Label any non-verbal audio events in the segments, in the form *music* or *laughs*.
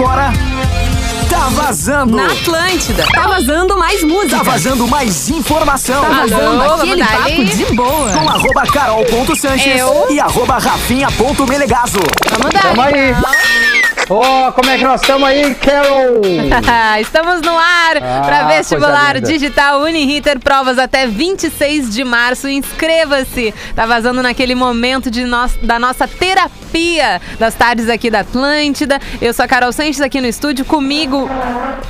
Agora tá vazando. Na Atlântida. Tá vazando mais música. Tá vazando mais informação. Tá vazando Alô, aquele papo de boa. Com arroba carol.sanches Eu. e arroba rafinha.melegazo. Vamos dar. Tamo aí. Ô, como é que nós estamos aí, Carol? *laughs* Estamos no ar Ah, para vestibular digital Uniriter provas até 26 de março. Inscreva-se. Tá vazando naquele momento de nós, da nossa terapia das tardes aqui da Atlântida. Eu sou a Carol Sanches aqui no estúdio comigo.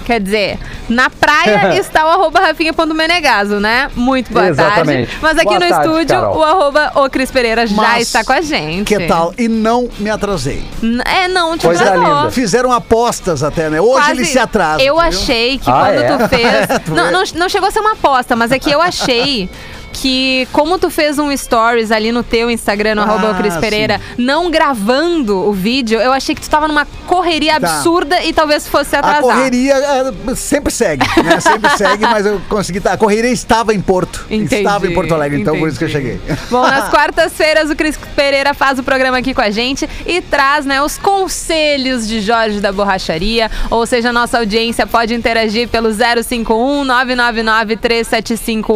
Quer dizer, na praia *laughs* está o arroba rafinha.menegaso, né? Muito boa Exatamente. tarde. Mas aqui Boa no tarde, estúdio, Carol. o arroba o Cris Pereira já Mas está com a gente. Que tal? E não me atrasei. N- É, não, te atrasou. Linda. Fizeram apostas até, né? Hoje Quase- ele se atrasa. Eu viu? achei que Ah, quando é? tu fez. *laughs* Tu não, vê? não, não chegou a ser uma aposta, mas é que eu achei. *laughs* Que como tu fez um stories ali no teu Instagram, no Ah, Cris sim. Pereira, não gravando o vídeo, eu achei que tu tava numa correria Tá. absurda e talvez fosse A atrasar. correria eh, sempre segue, né? Sempre segue, mas eu consegui. A correria estava em Porto. Entendi, estava em Porto Alegre, então por isso que eu entendi. cheguei. Bom, nas *laughs* quartas-feiras o Cris Pereira faz o programa aqui com a gente e traz né, os conselhos de Jorge da Borracharia. Ou seja, a nossa audiência pode interagir pelo 051 999 375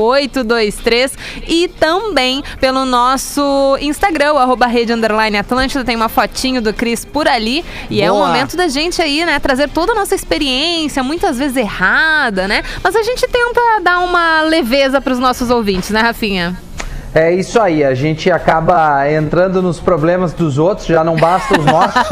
823 e também pelo nosso Instagram, arroba rede underline Atlântida. Tem uma fotinho do Cris por ali. E é o Boa. momento da gente aí, né, trazer toda a nossa experiência, muitas vezes errada, né? Mas a gente tenta dar uma leveza para os nossos ouvintes, né, Rafinha? É isso aí, a gente acaba entrando nos problemas dos outros, já não basta os nossos, *laughs*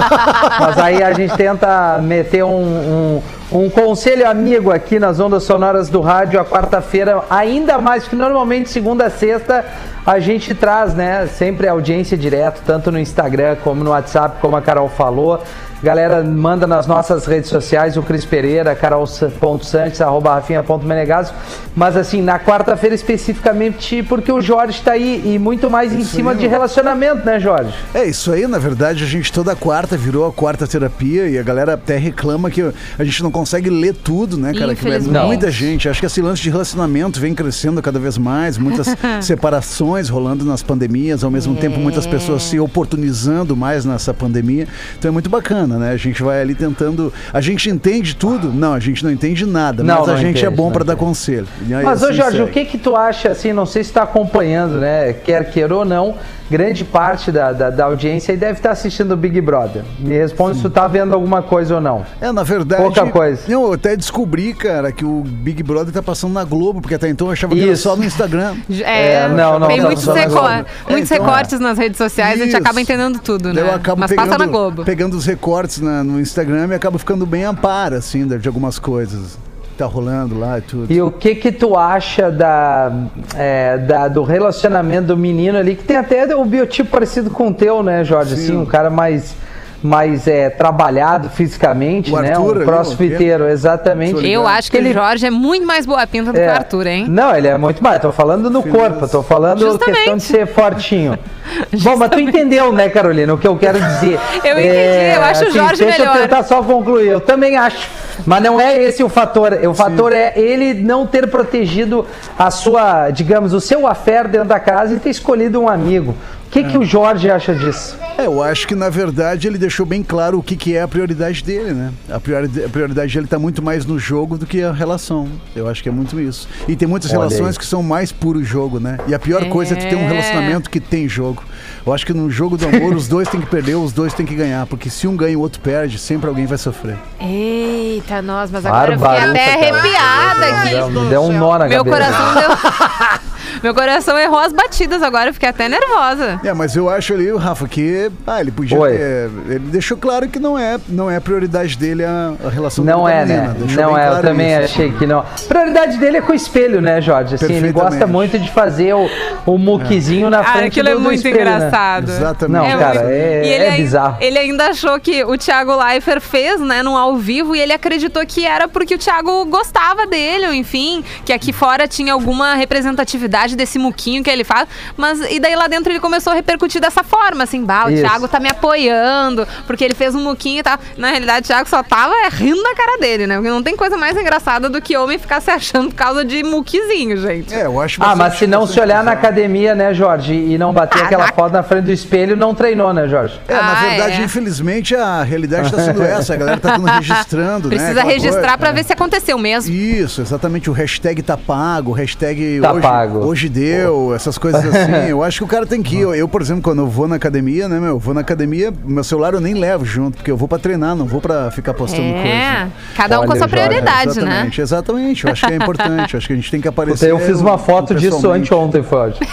mas aí a gente tenta meter um, um, um conselho amigo aqui nas ondas sonoras do rádio a quarta-feira, ainda mais que normalmente segunda a sexta a gente traz, né, sempre audiência direto, tanto no Instagram como no WhatsApp, como a Carol falou. Galera, manda nas nossas redes sociais, o Cris Pereira, carol.santos, arroba rafinha.menegaso. Mas assim, na quarta-feira especificamente, porque o Jorge tá aí e muito mais em cima aí, de mano. relacionamento, né, Jorge? É isso aí, na verdade, a gente toda quarta virou a quarta terapia e a galera até reclama que a gente não consegue ler tudo, né, cara? Que é muita gente. Acho que esse lance de relacionamento vem crescendo cada vez mais, muitas *laughs* separações rolando nas pandemias, ao mesmo tempo muitas pessoas se oportunizando mais nessa pandemia. Então é muito bacana, né? A gente vai ali tentando. A gente entende tudo? Não, a gente não entende nada, Não, mas a não gente é bom para dar conselho. Aí, Mas, ô assim Jorge, segue. o que que tu acha, assim, não sei se tá acompanhando, né, quer queira ou não, grande parte da, da, da audiência aí deve estar assistindo o Big Brother. Me responde se tu tá vendo alguma coisa ou não. É, na verdade. Pouca coisa. Eu até descobri, cara, que o Big Brother tá passando na Globo, porque até então eu achava que era Isso. só no Instagram. *laughs* É, É, não, não, tem tá muitos, só na reco- Globo. muitos É, então, recortes nas redes sociais, a gente Isso. acaba entendendo tudo, né? Eu acabo Mas pegando, passa na Globo. pegando os recortes na- no Instagram e acabo ficando bem a par, assim, de algumas coisas. Tá rolando lá e tudo. E o que que tu acha da, é, da- do relacionamento do menino ali, que tem até o biotipo parecido com o teu, né, Jorge? Sim. Assim, um cara mais, mais é, trabalhado fisicamente, O né? Arthur um crossfiteiro, exatamente. Eu acho que Ele- o Jorge é muito mais boa pinta do que o Arthur, hein? Não, ele é muito mais. Tô falando no Filho corpo, tô falando Justamente. questão de ser fortinho. *laughs* Bom, mas tu entendeu, né, Carolina, o que eu quero dizer. *laughs* Eu entendi, eu acho o Jorge deixa melhor. eu tentar só concluir. Eu também acho. Mas não é esse o fator. O fator é ele não ter protegido a sua, digamos, o seu affair dentro da casa e ter escolhido um amigo. O que, que o Jorge acha disso? É, eu acho que na verdade ele deixou bem claro o que, que é a prioridade dele, né? A prioridade, a prioridade dele tá muito mais no jogo do que a relação. Eu acho que é muito isso. E tem muitas Olha relações aí. que são mais puro jogo, né? E a pior coisa é tu ter um É. relacionamento que tem jogo. Eu acho que no jogo do amor os dois têm que perder, os dois têm que ganhar. Porque se um ganha e o outro perde, sempre alguém vai sofrer. Eita, nós, mas agora eu fiquei até cara. arrepiada aqui. Deu- Me deu um nó na Meu cabeça. coração deu. *laughs* Meu coração errou as batidas agora, eu fiquei até nervosa. É, mas eu acho ali, Rafa, que ah, ele podia Oi. ter. Ele deixou claro que não é, não é a prioridade dele a, a relação Não com a é, menina. né? Deixou Não bem é, eu claro também isso. achei que não. A prioridade dele é com o espelho, né, Jorge? Assim, ele gosta muito de fazer o, o muquizinho na Ah, frente aquilo é do- do muito espelho, né? engraçado. Exatamente. Não, cara, muito- é- E ele é bizarro. Ele ainda achou que o Thiago Leifert fez, né, num ao vivo, e ele acreditou que era porque o Thiago gostava dele, ou enfim, que aqui fora tinha alguma representatividade inveja desse muquinho que ele faz. Mas e daí lá dentro ele começou a repercutir dessa forma, assim, bah, o Isso. Thiago tá me apoiando, porque ele fez um muquinho e tal. Na realidade, o Thiago só tava é, rindo da cara dele, né? Porque não tem coisa mais engraçada do que homem ficar se achando por causa de muquizinho, gente. É, eu acho Ah, mas se não se olhar na academia, né, Jorge, e não bater Ah, aquela na- foto na frente do espelho, não treinou, né, Jorge? É, na Ah, verdade, é. infelizmente, a realidade está *laughs* sendo essa. A galera tá tudo registrando, né? Precisa aquela registrar coisa. pra ver se aconteceu mesmo. Isso, exatamente. O hashtag tá pago, o hashtag Tá hoje, pago. hoje deu, essas coisas *laughs* assim. Eu acho que o cara tem que ir. Eu, eu, por exemplo, quando eu vou na academia, né, meu? Eu vou na academia, meu celular eu nem levo junto, porque eu vou pra treinar, não vou pra ficar postando É, coisa. cada um com a Olha, sua prioridade, né? Exatamente, exatamente. Eu acho que é importante. Eu acho que a gente tem que aparecer. Eu fiz uma foto disso anteontem, Jorge. *laughs*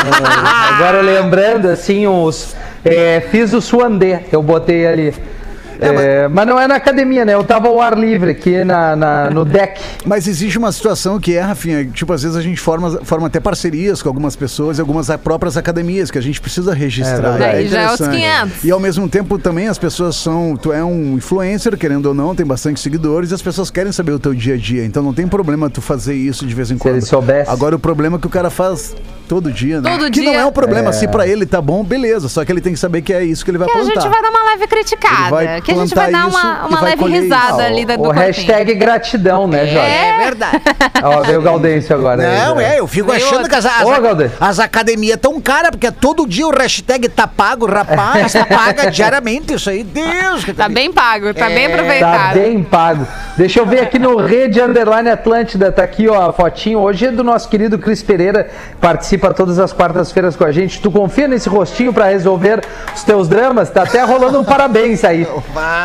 É, Agora lembrando, assim, os. é, fiz o suandê, eu botei ali. É, mas... não é na academia, né? Eu tava ao ar livre aqui na, na- no deck. Mas existe uma situação que é, Rafinha, tipo, às vezes a gente forma, forma até parcerias com algumas pessoas e algumas próprias academias que a gente precisa registrar. verdade. Daí já é interessante. 500. E ao mesmo tempo também as pessoas são, tu é um influencer, querendo ou não, tem bastante seguidores e as pessoas querem saber o teu dia a dia. Então não tem problema tu fazer isso de vez em quando. ele soubesse. Agora o problema é que o cara faz todo dia, né? Todo que não dia. é um problema, É. se pra ele tá bom, beleza, só que ele tem que saber que é isso que ele vai Que a plantar. gente vai dar uma leve Ele criticada. Que a gente vai dar uma, uma vai leve risada Ah, ali da, do o hashtag gratidão, né, Jorge? É verdade. *laughs* Ó, veio o Gaudêncio agora. aí, Não, Jorge. é, eu fico Veio achando que as, as, Ô, as academias tão caras, porque todo dia o hashtag tá pago, rapaz, *laughs* tá paga diariamente isso aí. Deus, que Tá bem pago, tá bem É, Tá aproveitado. bem pago. Deixa eu ver aqui no Rede Underline Atlântida, tá aqui ó, a fotinho. Hoje é do nosso querido Cris Pereira, que participa todas as quartas-feiras com a gente. Tu confia nesse rostinho pra resolver os teus dramas? Tá até rolando um parabéns aí.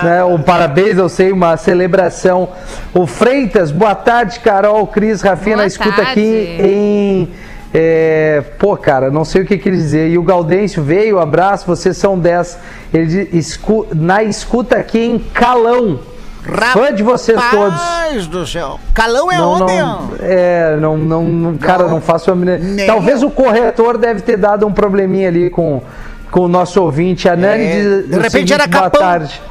né? Um parabéns, eu sei, uma celebração. O Freitas, boa tarde, Carol, Cris, Rafinha, Boa na escuta tarde. aqui em. é, pô, cara, não sei o que quis dizer. E o Gaudêncio veio, abraço, vocês são 10. Ele diz, escu- na escuta aqui em Calão. Fã de vocês todos. Rapaz do céu. Calão é Não, onde? não, é, não, não, não- cara, não faço a Nem Talvez o corretor deve ter dado um probleminha ali com, com o nosso ouvinte. A Nani É, diz de repente seguinte, era boa capão. tarde.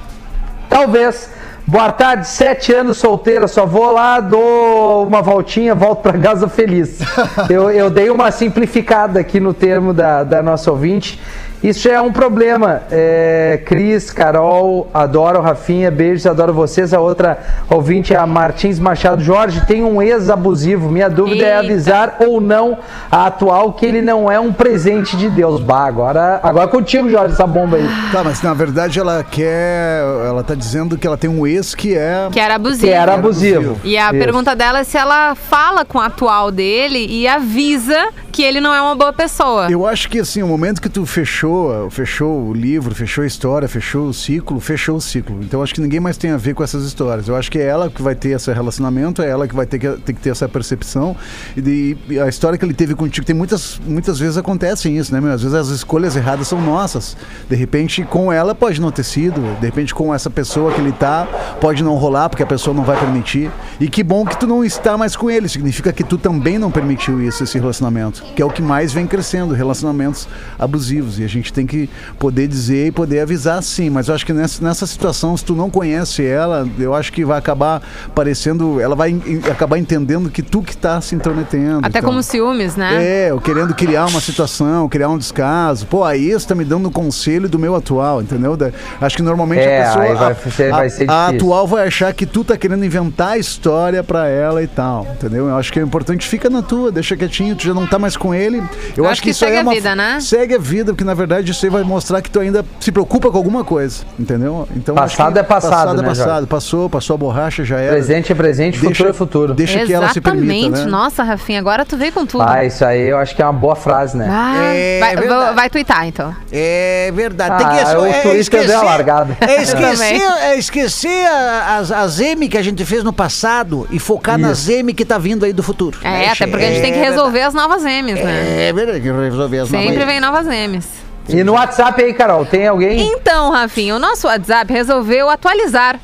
Talvez. Boa tarde, sete anos solteira, só vou lá, dou uma voltinha, volto pra casa feliz. *laughs* Eu, eu dei uma simplificada aqui no termo da, da nossa ouvinte. Isso já é um problema. É, Cris, Carol, adoro Rafinha, beijos, adoro vocês. A outra ouvinte é a Martins Machado. Jorge, tem um ex abusivo. Minha dúvida é Eita. avisar ou não a atual que ele não é um presente de Deus. Bah, agora, agora é contigo, Jorge, essa bomba aí. Tá, mas na verdade ela quer. Ela tá dizendo que ela tem um ex que é. Que era abusivo. Que era abusivo. E a Isso. pergunta dela é se ela fala com o atual dele e avisa que ele não é uma boa pessoa. Eu acho que assim, o momento que tu fechou, fechou o livro, fechou a história, fechou o ciclo, fechou o ciclo. Então acho que ninguém mais tem a ver com essas histórias. Eu acho que é ela que vai ter esse relacionamento, é ela que vai ter que, ter, que ter essa percepção. E, de- e a história que ele teve contigo, tem muitas, muitas vezes acontecem isso, né, meu? Às vezes as escolhas erradas são nossas. De repente, com ela pode não ter sido, de repente, com essa pessoa que ele tá, pode não rolar, porque a pessoa não vai permitir. E que bom que tu não está mais com ele. Significa que tu também não permitiu isso, esse relacionamento. Que é o que mais vem crescendo, relacionamentos abusivos. E a gente tem que poder dizer e poder avisar sim. Mas eu acho que nessa, nessa situação, se tu não conhece ela, eu acho que vai acabar parecendo. Ela vai en- acabar entendendo que tu que tá se intrometendo. Até então. como ciúmes, né? É, eu querendo criar uma situação, criar um descaso. Pô, aí você tá me dando um conselho do meu atual, entendeu? Da- acho que normalmente É, a pessoa. aí vai a- ser- a, vai ser a difícil. atual vai achar que tu tá querendo inventar a história pra ela e tal, entendeu? Eu acho que é importante, fica na tua, deixa quietinho, tu já não tá mais com ele. Eu, acho acho que que isso segue aí é a uma. vida, né? Segue a vida, porque na verdade isso aí vai mostrar que tu ainda se preocupa com alguma coisa, entendeu? Então, Passado é passado, Passado né, é passado, Jorge? passou, passou a borracha, já era. Presente é presente, futuro é futuro. Deixa que ela se permita, Exatamente. né? Nossa, Rafinha, agora tu veio com tudo. Ah, isso aí eu acho que é uma boa frase, né? Ah, É vai, verdade. vou- vai twittar, então. É verdade. Ah, Tem que o é, Twitter esquecer, deu largada. É esquecer, é esquecer as, as M que a gente fez no passado e focar nas M que tá vindo aí do futuro. É, até porque a gente tem que resolver as novas M's, né? É verdade, que resolver as Sempre novas- vem novas M's. E no WhatsApp aí, Carol, tem alguém? Então, Rafinha, o nosso WhatsApp resolveu atualizar.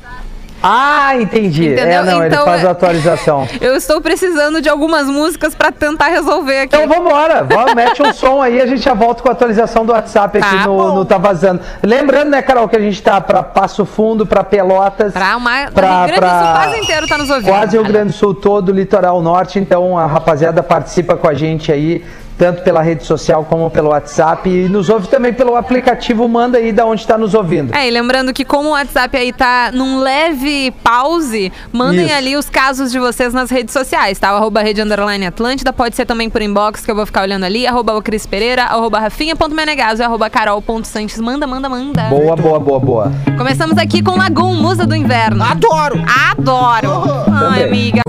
Ah, entendi. Entendeu? É, não, Então, ele faz é- a atualização. *laughs* Eu estou precisando de algumas músicas pra tentar resolver aqui. Então vambora, vamos, mete um som aí, a gente já volta com a atualização do WhatsApp aqui Tá no, no Tá Vazando. Lembrando, né, Carol, que a gente tá pra Passo Fundo, pra Pelotas. Pra uma, pra- o Rio Grande do Sul pra- quase inteiro tá nos ouvindo. Quase o Rio Grande do Sul todo, litoral norte. Então a rapaziada participa com a gente aí, tanto pela rede social como pelo WhatsApp. E nos ouve também pelo aplicativo, manda aí da onde está nos ouvindo. É, e lembrando que como o WhatsApp aí tá num leve pause, mandem Isso. ali os casos de vocês nas redes sociais, tá? O arroba rede underline Atlântida, pode ser também por inbox, que eu vou ficar olhando ali, arroba o Cris Pereira, arroba rafinha.menegaso e arroba carol.sanches. Manda, manda, manda. Boa, boa, boa, boa. Começamos aqui com Lagoon, Musa do Inverno. Adoro! Adoro! Ai, Também. amiga.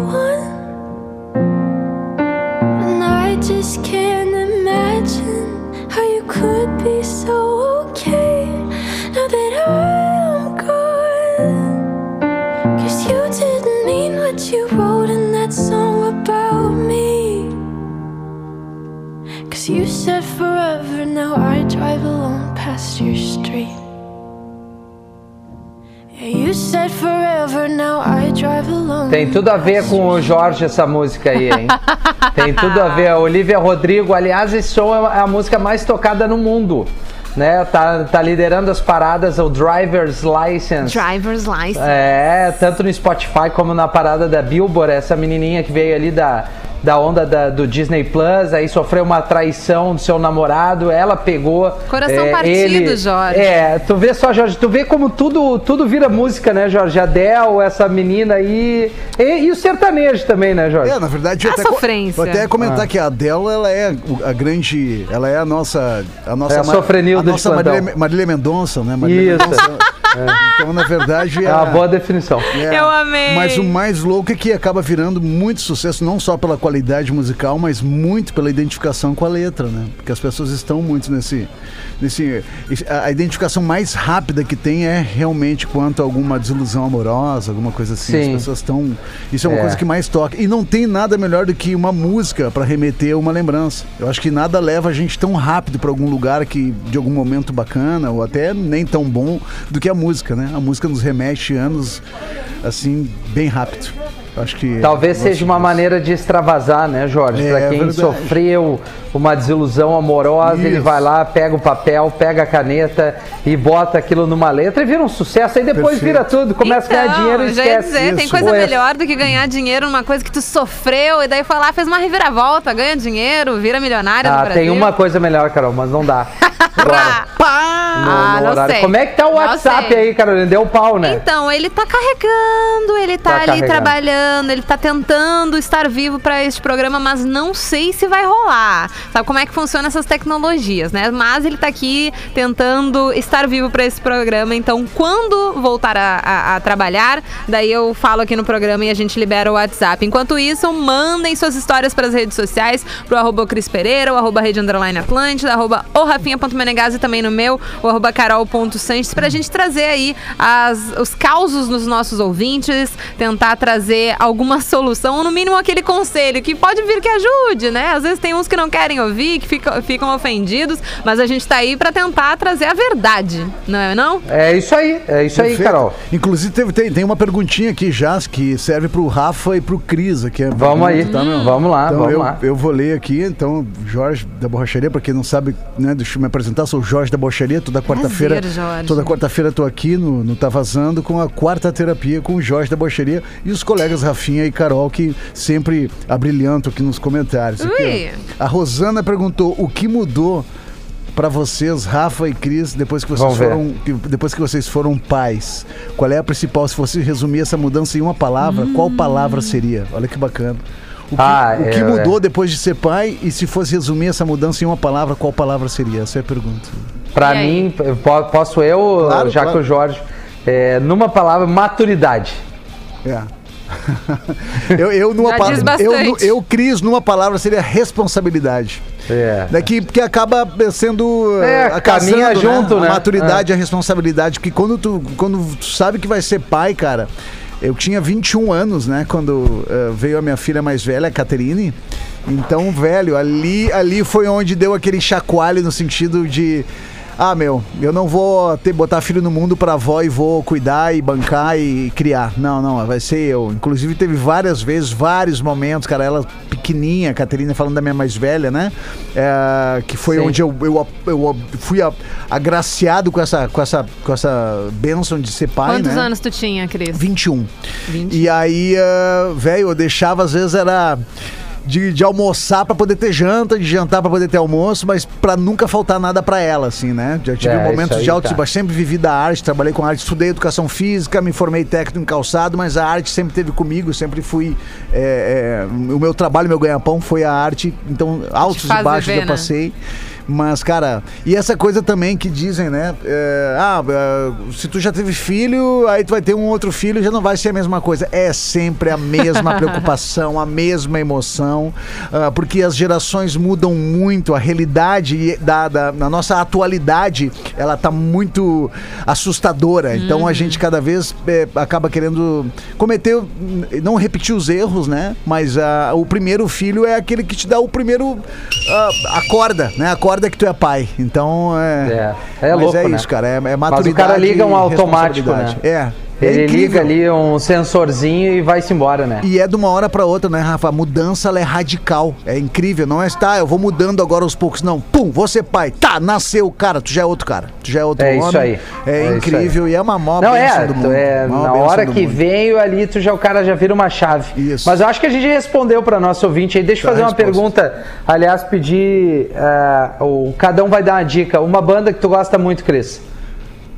And I just can't imagine how you could be so okay now that I'm gone. Cause you didn't mean what you wrote in that song about me. Cause you said forever, now I drive alone past your street. Yeah, you said forever, now I. Tem tudo a ver com o Jorge essa música aí, hein? *laughs* Tem tudo a ver. A Olivia Rodrigo, aliás, esse som é a música mais tocada no mundo. Né? Tá, tá liderando as paradas, o Driver's License. Driver's License. É, tanto no Spotify como na parada da Billboard, essa menininha que veio ali da, da onda da- do Disney Plus, aí sofreu uma traição do seu namorado, ela pegou. Coração é, partido, ele- Jorge. É, tu vê só, Jorge, tu vê como tudo, tudo vira música, né, Jorge? Adele, essa menina aí. E, e o sertanejo também, né, Jorge? É, na verdade, eu A até, sofrência. vou até Ah. comentar que a Adele, ela é a grande, ela é a nossa, a nossa, É a Ma- sofrenilda a nossa. Marília, Marília Mendonça, né? Marília Isso. Mendonça. Então, na verdade, É uma boa definição. é, Eu amei. Mas o mais louco é que acaba virando muito sucesso, não só pela qualidade musical, mas muito pela identificação com a letra, né? Porque as pessoas estão muito nesse. Nesse a identificação mais rápida que tem é realmente quanto a alguma desilusão amorosa, alguma coisa assim. Sim. As pessoas estão. Isso é uma É. coisa que mais toca. E não tem nada melhor do que uma música para remeter a uma lembrança. Eu acho que nada leva a gente tão rápido para algum lugar que de algum momento bacana ou até nem tão bom do que a música, né? A música nos remete anos assim bem rápido. Acho que Talvez gosto seja uma maneira de extravasar, né, Jorge? É, Pra é quem sofreu uma desilusão amorosa, ele Isso. vai lá, pega o papel, pega a caneta e bota aquilo numa letra e vira um sucesso. Aí depois Perfeito. vira tudo, começa a ganhar dinheiro e Então, já ia esquece. dizer, tem Isso. coisa Ou é- melhor do que ganhar dinheiro numa coisa que tu sofreu e daí foi lá, fez uma reviravolta, ganha dinheiro, vira milionária no Ah, Brasil. tem uma coisa melhor, Carol, mas não dá. *laughs* Agora, no- Ah, no não horário. sei. Como é que tá o Não WhatsApp aí, Carolina? Deu pau, né? Então, ele tá carregando, ele tá, Tá ali carregando. trabalhando, ele tá tentando estar vivo pra este programa, mas não sei se vai rolar. Sabe como é que funcionam essas tecnologias, né? Mas ele tá aqui tentando estar vivo pra esse programa, então quando voltar a, a- a trabalhar, daí eu falo aqui no programa e a gente libera o WhatsApp. Enquanto isso, mandem suas histórias pras redes sociais, pro arroba Cris Pereira, o arroba Rede Underline Atlântida, arroba o Rafinha.menegas e também no meu, o arroba carol.sanches, pra gente trazer aí as, os causos nos nossos ouvintes, tentar trazer alguma solução, ou no mínimo aquele conselho que pode vir que ajude, né? Às vezes tem uns que não querem ouvir, que ficam, ficam ofendidos, mas a gente tá aí pra tentar trazer a verdade, não é não? É isso aí, é isso aí, Perfeito. Carol. Inclusive, teve- tem, tem uma perguntinha aqui já que serve pro Rafa e pro Cris aqui. é Vamos aí, tá, meu? vamos lá, Então, vamos eu, lá. eu vou ler aqui, então, Jorge da Borracharia, pra quem não sabe, né, deixa eu me apresentar, sou o Jorge da Borracharia, toda quarta-feira. Toda quarta-feira tô aqui no, no Tá Vazando com a quarta terapia com o Jorge da Borracharia e os colegas Rafinha e Carol que sempre abrilhantam aqui nos comentários. Aqui, a Rosana perguntou o que mudou pra vocês, Rafa e Cris, depois que vocês foram depois que vocês foram pais. Qual é a principal? Se fosse resumir essa mudança em uma palavra, qual palavra seria? Olha que bacana. O que, Ah, o que é, mudou é. depois de ser pai? E se fosse resumir essa mudança em uma palavra, qual palavra seria? Essa é a pergunta. Pra aí? mim, posso eu, Claro, já claro. que o Jorge, é, numa palavra, maturidade. É. eu, eu, numa Já pa- diz eu, bastante. eu, Cris, numa palavra seria responsabilidade. É. Né, que, que acaba sendo É, eh, caminha casando, junto, né? A maturidade e a responsabilidade. Porque quando tu, quando tu sabe que vai ser pai, cara. Eu tinha 21 anos, né? Quando eh, veio a minha filha mais velha, a Caterine. Então, velho, ali, ali foi onde deu aquele chacoalho no sentido de. Ah, meu, eu não vou ter, botar filho no mundo pra avó e vou cuidar e bancar e criar. Não, não, vai ser eu. Inclusive, teve várias vezes, vários momentos, cara, ela pequenininha, a Caterina falando da minha mais velha, né? É, que foi Sim. onde eu, eu, eu fui agraciado com essa, com essa, com essa bênção de ser pai, Quantos né? anos tu tinha, Cris? 21. E aí, ah, velho, eu deixava, às vezes era de, de almoçar pra poder ter janta, de jantar pra poder ter almoço, mas pra nunca faltar nada pra ela, assim, né? Já tive É, momentos aí, de altos e baixos, sempre vivi da arte, trabalhei com arte, estudei educação física, me formei técnico em calçado, mas a arte sempre teve comigo, sempre fui. é, é, o meu trabalho, meu ganha-pão foi a arte, então altos e baixos viver, eu né? passei. Mas, cara, e essa coisa também que dizem, né? é, ah, é, se tu já teve filho, aí tu vai ter um outro filho, já não vai ser a mesma coisa. É sempre a mesma *laughs* preocupação, a mesma emoção, ah, porque as gerações mudam muito, a realidade da, da, na nossa atualidade, ela tá muito assustadora. Então a gente cada vez é, acaba querendo cometer, não repetir os erros, né? Mas ah, o primeiro filho é aquele que te dá o primeiro ah, a corda, né? A corda que tu é pai. Então é. É, é mas louco, é né? isso, cara. É, é Mas maturidade. o cara liga um automático, né? É. É Ele incrível. liga ali um sensorzinho e vai-se embora, né? E é de uma hora pra outra, né, Rafa? A mudança ela é radical. É incrível. Não é, tá, eu vou mudando agora aos poucos. Não. Pum, ser pai. Tá, nasceu. Cara, tu já é outro cara. Tu já é outro É homem. isso aí. É, É incrível e é uma mó Não, é, do mundo. é na hora que mundo. veio ali, tu já, o cara já vira uma chave. Isso. Mas eu acho que a gente respondeu para nosso ouvinte aí. Deixa eu Tá fazer uma pergunta. Aliás, pedir. eh, o, cada um vai dar uma dica. Uma banda que tu gosta muito, Cris.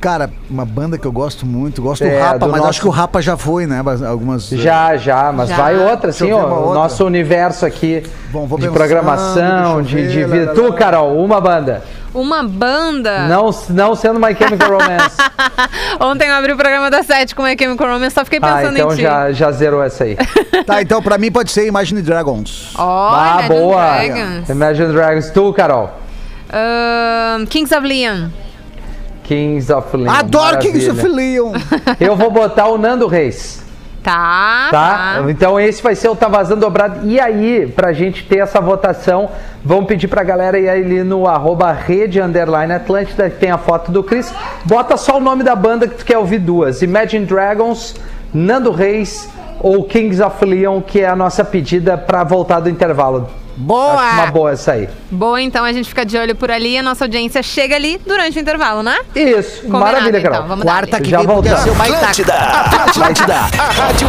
Cara, uma banda que eu gosto muito. Gosto É, do Rapa, do mas nosso- acho que o Rapa já foi, né? mas Algumas. Já, já, mas Já. vai outra, assim, ó, o outra. nosso universo aqui Bom, vou de programação, de, de vida. lá, lá, Tu. Carol, uma banda. Uma banda. Não, não sendo My Chemical Romance. *laughs* Ontem eu abri o programa da Sete com a Chemical Romance, só fiquei ah, pensando então em ti. já, já zerou essa aí. *laughs* Tá, então pra mim pode ser Imagine Dragons. Ó, ah, Imagine boa. Dragons. Imagine Dragons. Tu, Carol. Ahn, Kings of Leon. Kings of Leon. Adoro Kings of maravilha. Leon. Eu vou botar o Nando Reis. Tá. Tá? Então esse vai ser o Tá Vazando Dobrado. E aí, pra gente ter essa votação, vamos pedir pra galera ir ali no arroba rede underline Atlântida, que tem a foto do Chris. Bota só o nome da banda que tu quer ouvir duas. Imagine Dragons, Nando Reis ou Kings of Leon, que é a nossa pedida pra voltar do intervalo. Boa! Acho uma boa essa aí. Boa, então a gente fica de olho por ali. A nossa audiência chega ali durante o intervalo, né? Isso, Combinado, maravilha, então. Carol. Vamos Quarta dar. que Já vem podia voltamos. Atlântida, Atlântida, a rádio.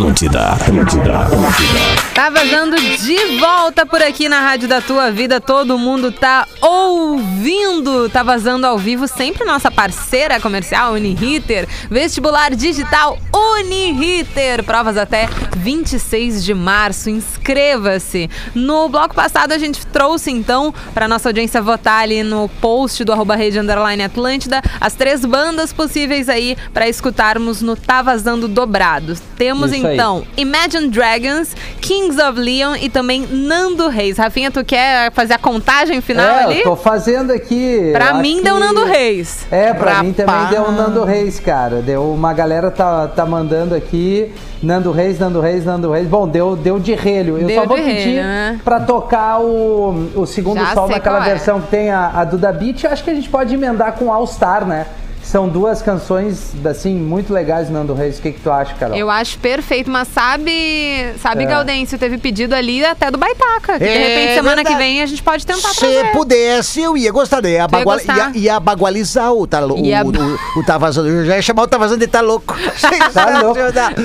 Atlântida, Atlântida, Atlântida. Tá vazando de volta por aqui na Rádio da Tua Vida. Todo mundo tá ouvindo. Tá vazando ao vivo sempre nossa parceira comercial Uniriter. Vestibular digital Uniriter. Provas até 26 de março. Inscreva-se. No bloco passado a gente trouxe então para nossa audiência votar ali no post do arroba rede underline Atlântida as três bandas possíveis aí para escutarmos no Tá Vazando Dobrado. Temos Isso. Então Imagine Dragons, Kings of Leon e também Nando Reis. Rafinha, tu quer fazer a contagem final é, ali? eu tô fazendo aqui. Pra mim deu que- Nando Reis. É, pra mim também Rapaz. deu Nando Reis, cara. Deu uma galera tá, tá mandando aqui. Nando Reis, Nando Reis, Nando Reis. Bom, deu, deu de relho. Eu Deu só vou de pedir relho, né? pra tocar o, o segundo Já sol naquela é. versão que tem a, a Duda Beat. Acho que a gente pode emendar com All Star, né? São duas canções, assim, muito legais do Nando Reis. O que, que tu acha, Carol? Eu acho perfeito, mas sabe, sabe É. Gaudêncio, teve pedido ali até do Baitaca. Que de É repente, semana que verdade. vem, a gente pode tentar Se trazer. pudesse, eu ia gostar. Ia, bagua... gostar. ia, ia bagualizar o, tá, o, Ia- o, o, Tá Vazando. Eu já ia chamar o Tá Vazando de *laughs* Tá Louco. Tá louco.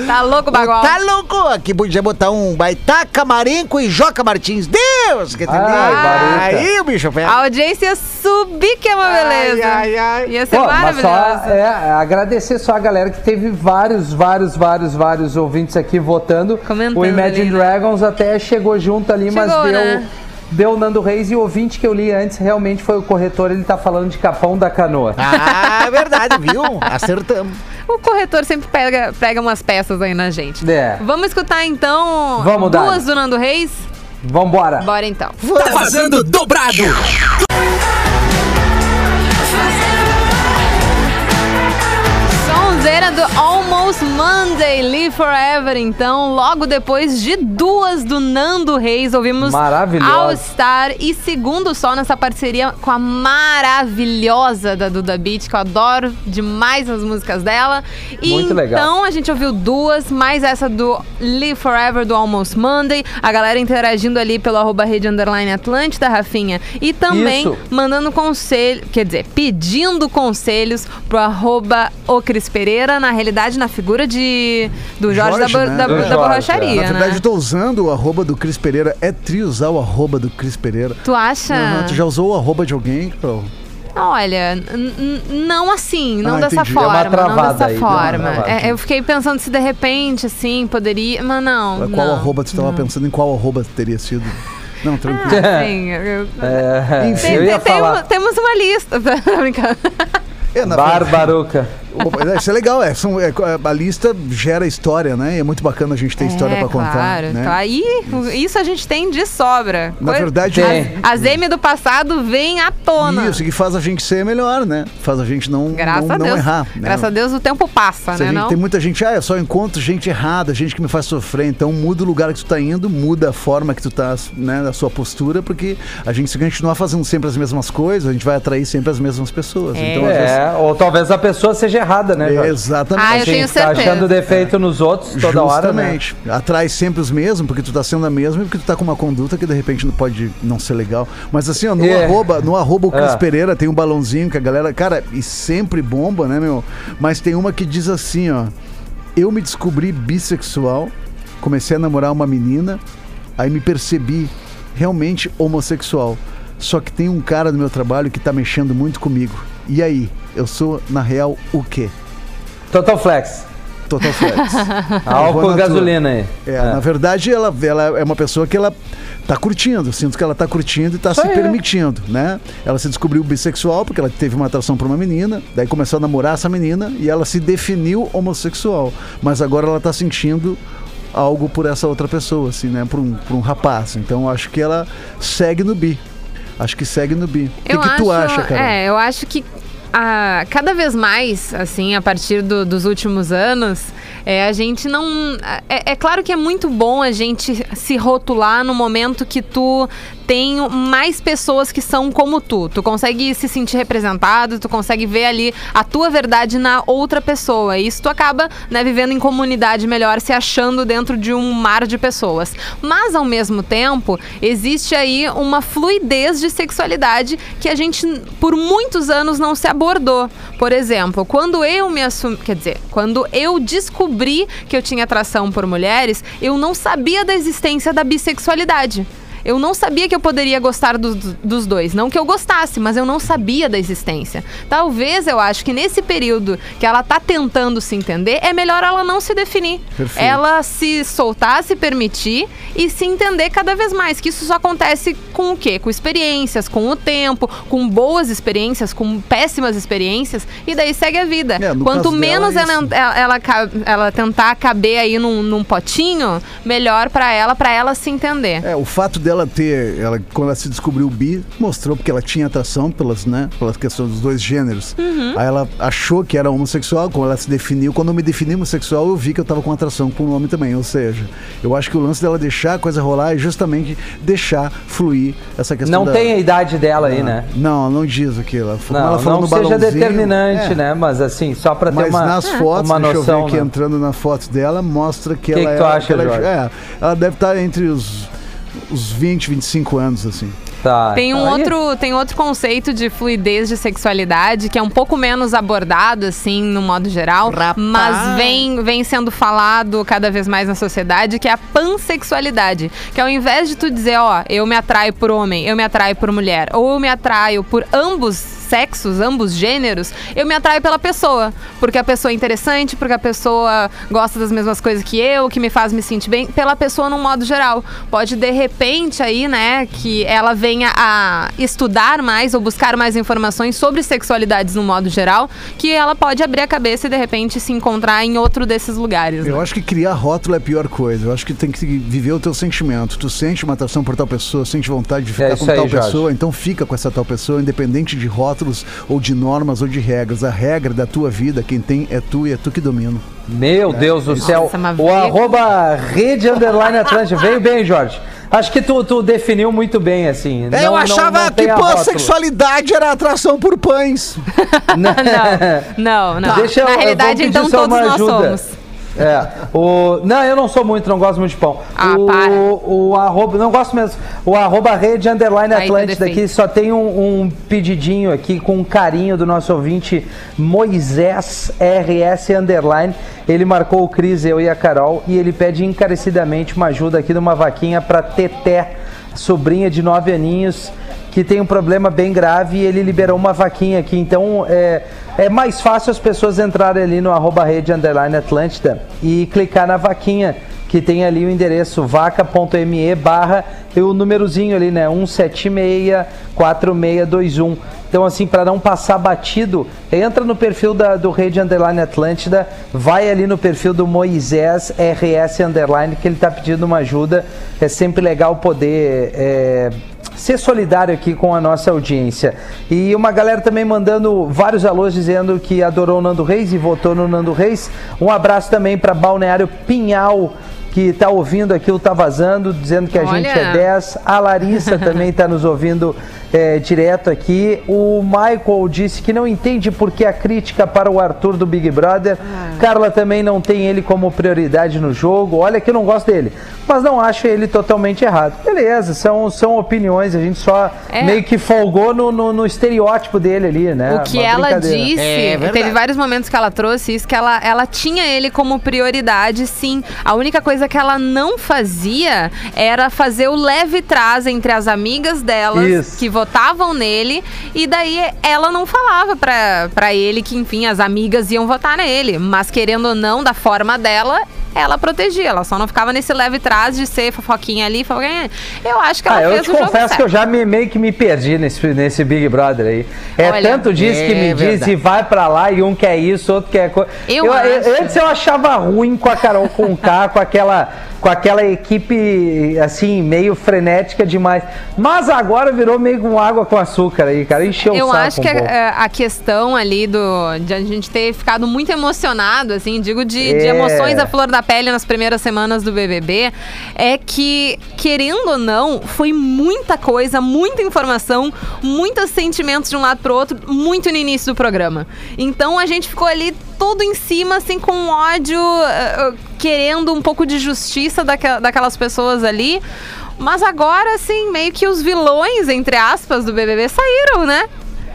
Tá louco o bagual? Tá louco! Aqui podia botar um Baitaca, Marenco e Joca Martins. Deus! Que Ai, entendeu? Aí o bicho A pega. audiência subir que é uma beleza. ai, ai. Ia ser Pô, mas só, maravilhoso. é, agradecer só a galera que teve vários, vários, vários, vários ouvintes aqui votando. Comentando o Imagine ali, né? Dragons até chegou junto ali, mas Chegou, deu. né? Deu o Nando Reis e o ouvinte que eu li antes realmente foi o corretor, ele tá falando de Capão da Canoa. Ah, é verdade, viu? Acertamos. O corretor sempre pega, pega umas peças aí na gente. É. Vamos escutar então Vamos, duas Dani. do Nando Reis? Vambora! Bora então. Tá vazando dobrado. Sonzeira do Almost Monday, Live Forever, então, logo depois de duas do Nando Reis, ouvimos. All Star e Segundo Sol nessa parceria com a maravilhosa da Duda Beat, que eu adoro demais as músicas dela. E Muito legal. Então a gente ouviu duas, mais essa do Live Forever do Almost Monday, a galera interagindo ali pelo arroba rede underline Atlântida, Rafinha, e também Isso. mandando conselho, quer dizer, pedindo conselhos pro arroba o Cris Pereira, na realidade na figura de do Jorge, Jorge, da, né? da, Do da Jorge, borracharia, Na verdade, né? eu tô usando o arroba do Cris Pereira. É tri usar o arroba do Cris Pereira. Tu acha? Tu já usou o arroba de alguém? Pro... Olha, não assim, não Ah, dessa entendi. Deu forma, uma não travada dessa aí, forma. travada. É, eu fiquei pensando se de repente, assim, poderia, mas não. Qual não. arroba tu estava pensando em qual arroba teria sido? Não, tranquilo. Ah, sim, *laughs* eu- É, Enfim, Tem- eu ia tem- tem falar. uma- temos uma lista. *laughs* Brincando. É, Barbaruca. Opa, Isso é legal, é, são- é, a lista gera história, né? E é muito bacana a gente ter história É, pra contar. Claro, né? claro. E isso a gente tem de sobra. Na Coi- verdade, Tem. As M do passado vêm à tona. Isso, que faz a gente ser melhor, né? Faz a gente não, Graças não, a errar. né? Graças a Deus o tempo passa, Se a né? gente- Não? Tem muita gente, ah, eu só encontro gente errada, gente que me faz sofrer. Então muda o lugar que tu tá indo, muda a forma que tu tá, né, da sua postura, porque a gente se continuar fazendo sempre as mesmas coisas, a gente vai atrair sempre as mesmas pessoas. É. Então, às vezes, É, ou talvez a pessoa seja errada, né, Jorge? Exatamente. Ah, eu tenho tá certeza. achando defeito nos outros toda hora, né? Justamente. Atrai sempre os mesmos, porque tu tá sendo a mesma e porque tu tá com uma conduta que de repente não pode não ser legal. Mas assim, ó, no É. arroba, no arroba o Cris Ah. Pereira tem um balãozinho que a galera, cara, e sempre bomba, né, meu? Mas tem uma que diz assim, ó. Eu me descobri bissexual, comecei a namorar uma menina, aí me percebi realmente homossexual. Só que tem um cara no meu trabalho que tá mexendo muito comigo. E aí? Eu sou, na real, o quê? Total Flex. Total Flex. *laughs* Álcool e gasolina aí. É, na verdade, ela, ela é uma pessoa que ela tá curtindo. Sinto que ela tá curtindo e tá se aí. permitindo, né? Ela se descobriu bissexual porque ela teve uma atração por uma menina, daí começou a namorar essa menina e ela se definiu homossexual. Mas agora ela tá sentindo algo por essa outra pessoa, assim, né? Por um, por um rapaz. Então eu acho que ela segue no bi. Acho que segue no bi. O que, que tu acha, cara? É, eu acho que ah, cada vez mais, assim, a partir do- dos últimos anos, é, a gente não. É, é claro que é muito bom a gente se rotular no momento que tu tem mais pessoas que são como tu. Tu consegue se sentir representado, tu consegue ver ali a tua verdade na outra pessoa. E isso tu acaba né, vivendo em comunidade melhor, se achando dentro de um mar de pessoas. Mas, ao mesmo tempo, existe aí uma fluidez de sexualidade que a gente, por muitos anos, não se abordou. Por exemplo, quando eu me assumi. Quer dizer, quando eu descobri que eu tinha atração por mulheres, eu não sabia da existência da bissexualidade. Eu não sabia que eu poderia gostar do- do- dos dois. Não que eu gostasse, mas eu não sabia da existência. Talvez eu acho que nesse período que ela tá tentando se entender, é melhor ela não se definir. Perfeito. Ela se soltar, se permitir e se entender cada vez mais. Que isso só acontece com o quê? Com experiências, com o tempo, com boas experiências, com péssimas experiências. E daí segue a vida. É, Quanto caso dela, menos é ela, ela, ela, ela tentar caber aí num, num potinho, melhor pra ela, pra ela se entender. É, o fato dela ter, ela, quando ela se descobriu bi, mostrou porque ela tinha atração pelas, né, pelas questões dos dois gêneros. Uhum. Aí ela achou que era homossexual, quando ela se definiu, quando eu me defini homossexual, eu vi que eu tava com atração com um homem também. Ou seja, eu acho que o lance dela deixar a coisa rolar é justamente deixar fluir essa questão Não da... tem a idade dela aí, né? Não, não diz aquilo. Ela, Não, ela falou não no seja determinante, é. né? Mas assim, só pra ter Mas uma, nas fotos, uma deixa eu ver noção, aqui, né? entrando na foto dela, mostra que, Que ela que tu é. acha, que ela, é, ela deve estar entre os, os 20, 25 anos, assim. Tá. Tem um Aí- outro, tem outro conceito de fluidez de sexualidade que é um pouco menos abordado, assim, no modo geral, Rapaz. mas vem, vem sendo falado cada vez mais na sociedade, que é a pansexualidade. Que ao invés de tu dizer, ó, eu me atraio por homem, eu me atraio por mulher, ou eu me atraio por ambos sexos, ambos gêneros, eu me atraio pela pessoa. Porque a pessoa é interessante, porque a pessoa gosta das mesmas coisas que eu, que me faz me sentir bem, pela pessoa num modo geral. Pode, de repente, aí, né, que ela venha a estudar mais ou buscar mais informações sobre sexualidades no modo geral, que ela pode abrir a cabeça e, de repente, se encontrar em outro desses lugares. né? Eu acho que criar rótulo é a pior coisa. Eu acho que tem que viver o teu sentimento. Tu sente uma atração por tal pessoa, sente vontade de ficar isso com aí, tal Jorge. pessoa, então fica com essa tal pessoa, independente de rótulos ou de normas ou de regras. A regra da tua vida, quem tem é tu e é tu que domina. Meu Deus do céu. Nossa, o arroba rede underline Atlântica. Veio bem, Jorge. Acho que tu, tu definiu muito bem, assim. É, eu Não- não- achava não tem que a rótulo. pansexualidade era atração por pães. *laughs* Não, não, não. Deixa eu- Na eu realidade, então só todos uma nós ajuda. somos. É. O, não, eu não sou muito, não gosto muito de pão. Ah, o, para. o arroba, não gosto mesmo. O arroba rede underline Atlântida aqui só tem um, um pedidinho aqui com carinho do nosso ouvinte Moisés RS underline. Ele marcou o Cris, eu e a Carol e ele pede encarecidamente uma ajuda aqui numa vaquinha para Teté, sobrinha de nove aninhos que tem um problema bem grave e ele liberou uma vaquinha aqui. Então é, é mais fácil as pessoas entrarem ali no arroba rede underline Atlântida e clicar na vaquinha, que tem ali o endereço vaca.me barra e o númerozinho ali, né? 1764621. Então, assim, para não passar batido, entra no perfil da, do Rede Underline Atlântida, vai ali no perfil do Moisés RS Underline, que ele está pedindo uma ajuda. É sempre legal poder é, ser solidário aqui com a nossa audiência. E uma galera também mandando vários alôs dizendo que adorou o Nando Reis e votou no Nando Reis. Um abraço também para Balneário Pinhal. Que está ouvindo aqui o Tá Vazando, dizendo que a Olha. gente é 10. A Larissa *laughs* também está nos ouvindo é, direto aqui. O Michael disse que não entende por que a crítica para o Arthur do Big Brother. Ah. Carla também não tem ele como prioridade no jogo. Olha que eu não gosto dele, mas não acho ele totalmente errado. Beleza, são, são opiniões, a gente só É. meio que folgou no, no, no estereótipo dele ali, né? O que Uma ela disse, É verdade. teve vários momentos que ela trouxe isso, que ela, ela tinha ele como prioridade, sim. A única coisa que ela não fazia era fazer o leve trás entre as amigas delas Isso. que votavam nele, e daí ela não falava pra, pra ele que, enfim, as amigas iam votar nele. Mas querendo ou não, da forma dela, ela protegia. Ela só não ficava nesse leve trás de ser fofoquinha ali, fofoquinha. Eu acho que ela Ah, eu fez te o jogo confesso certo. que eu já me, meio que me perdi nesse, nesse Big Brother aí. É Olha, tanto diz que é me diz verdade. e vai pra lá e um quer isso, outro quer coisa. Eu acho. Antes eu achava ruim com a Carol com K, com aquela com aquela equipe assim meio frenética demais. Mas agora virou meio com água com açúcar aí, cara. Encheu o Eu saco acho um que pouco. a, a questão ali do de a gente ter ficado muito emocionado, assim, digo de, de É. emoções à flor da pele nas primeiras semanas do BBB, é que, querendo ou não, foi muita coisa, muita informação, muitos sentimentos de um lado pro outro, muito no início do programa. Então a gente ficou ali todo em cima, assim, com ódio, eh, eh, querendo um pouco de justiça daquela- daquelas pessoas ali. Mas agora, assim, meio que os vilões, entre aspas, do BBB saíram, né?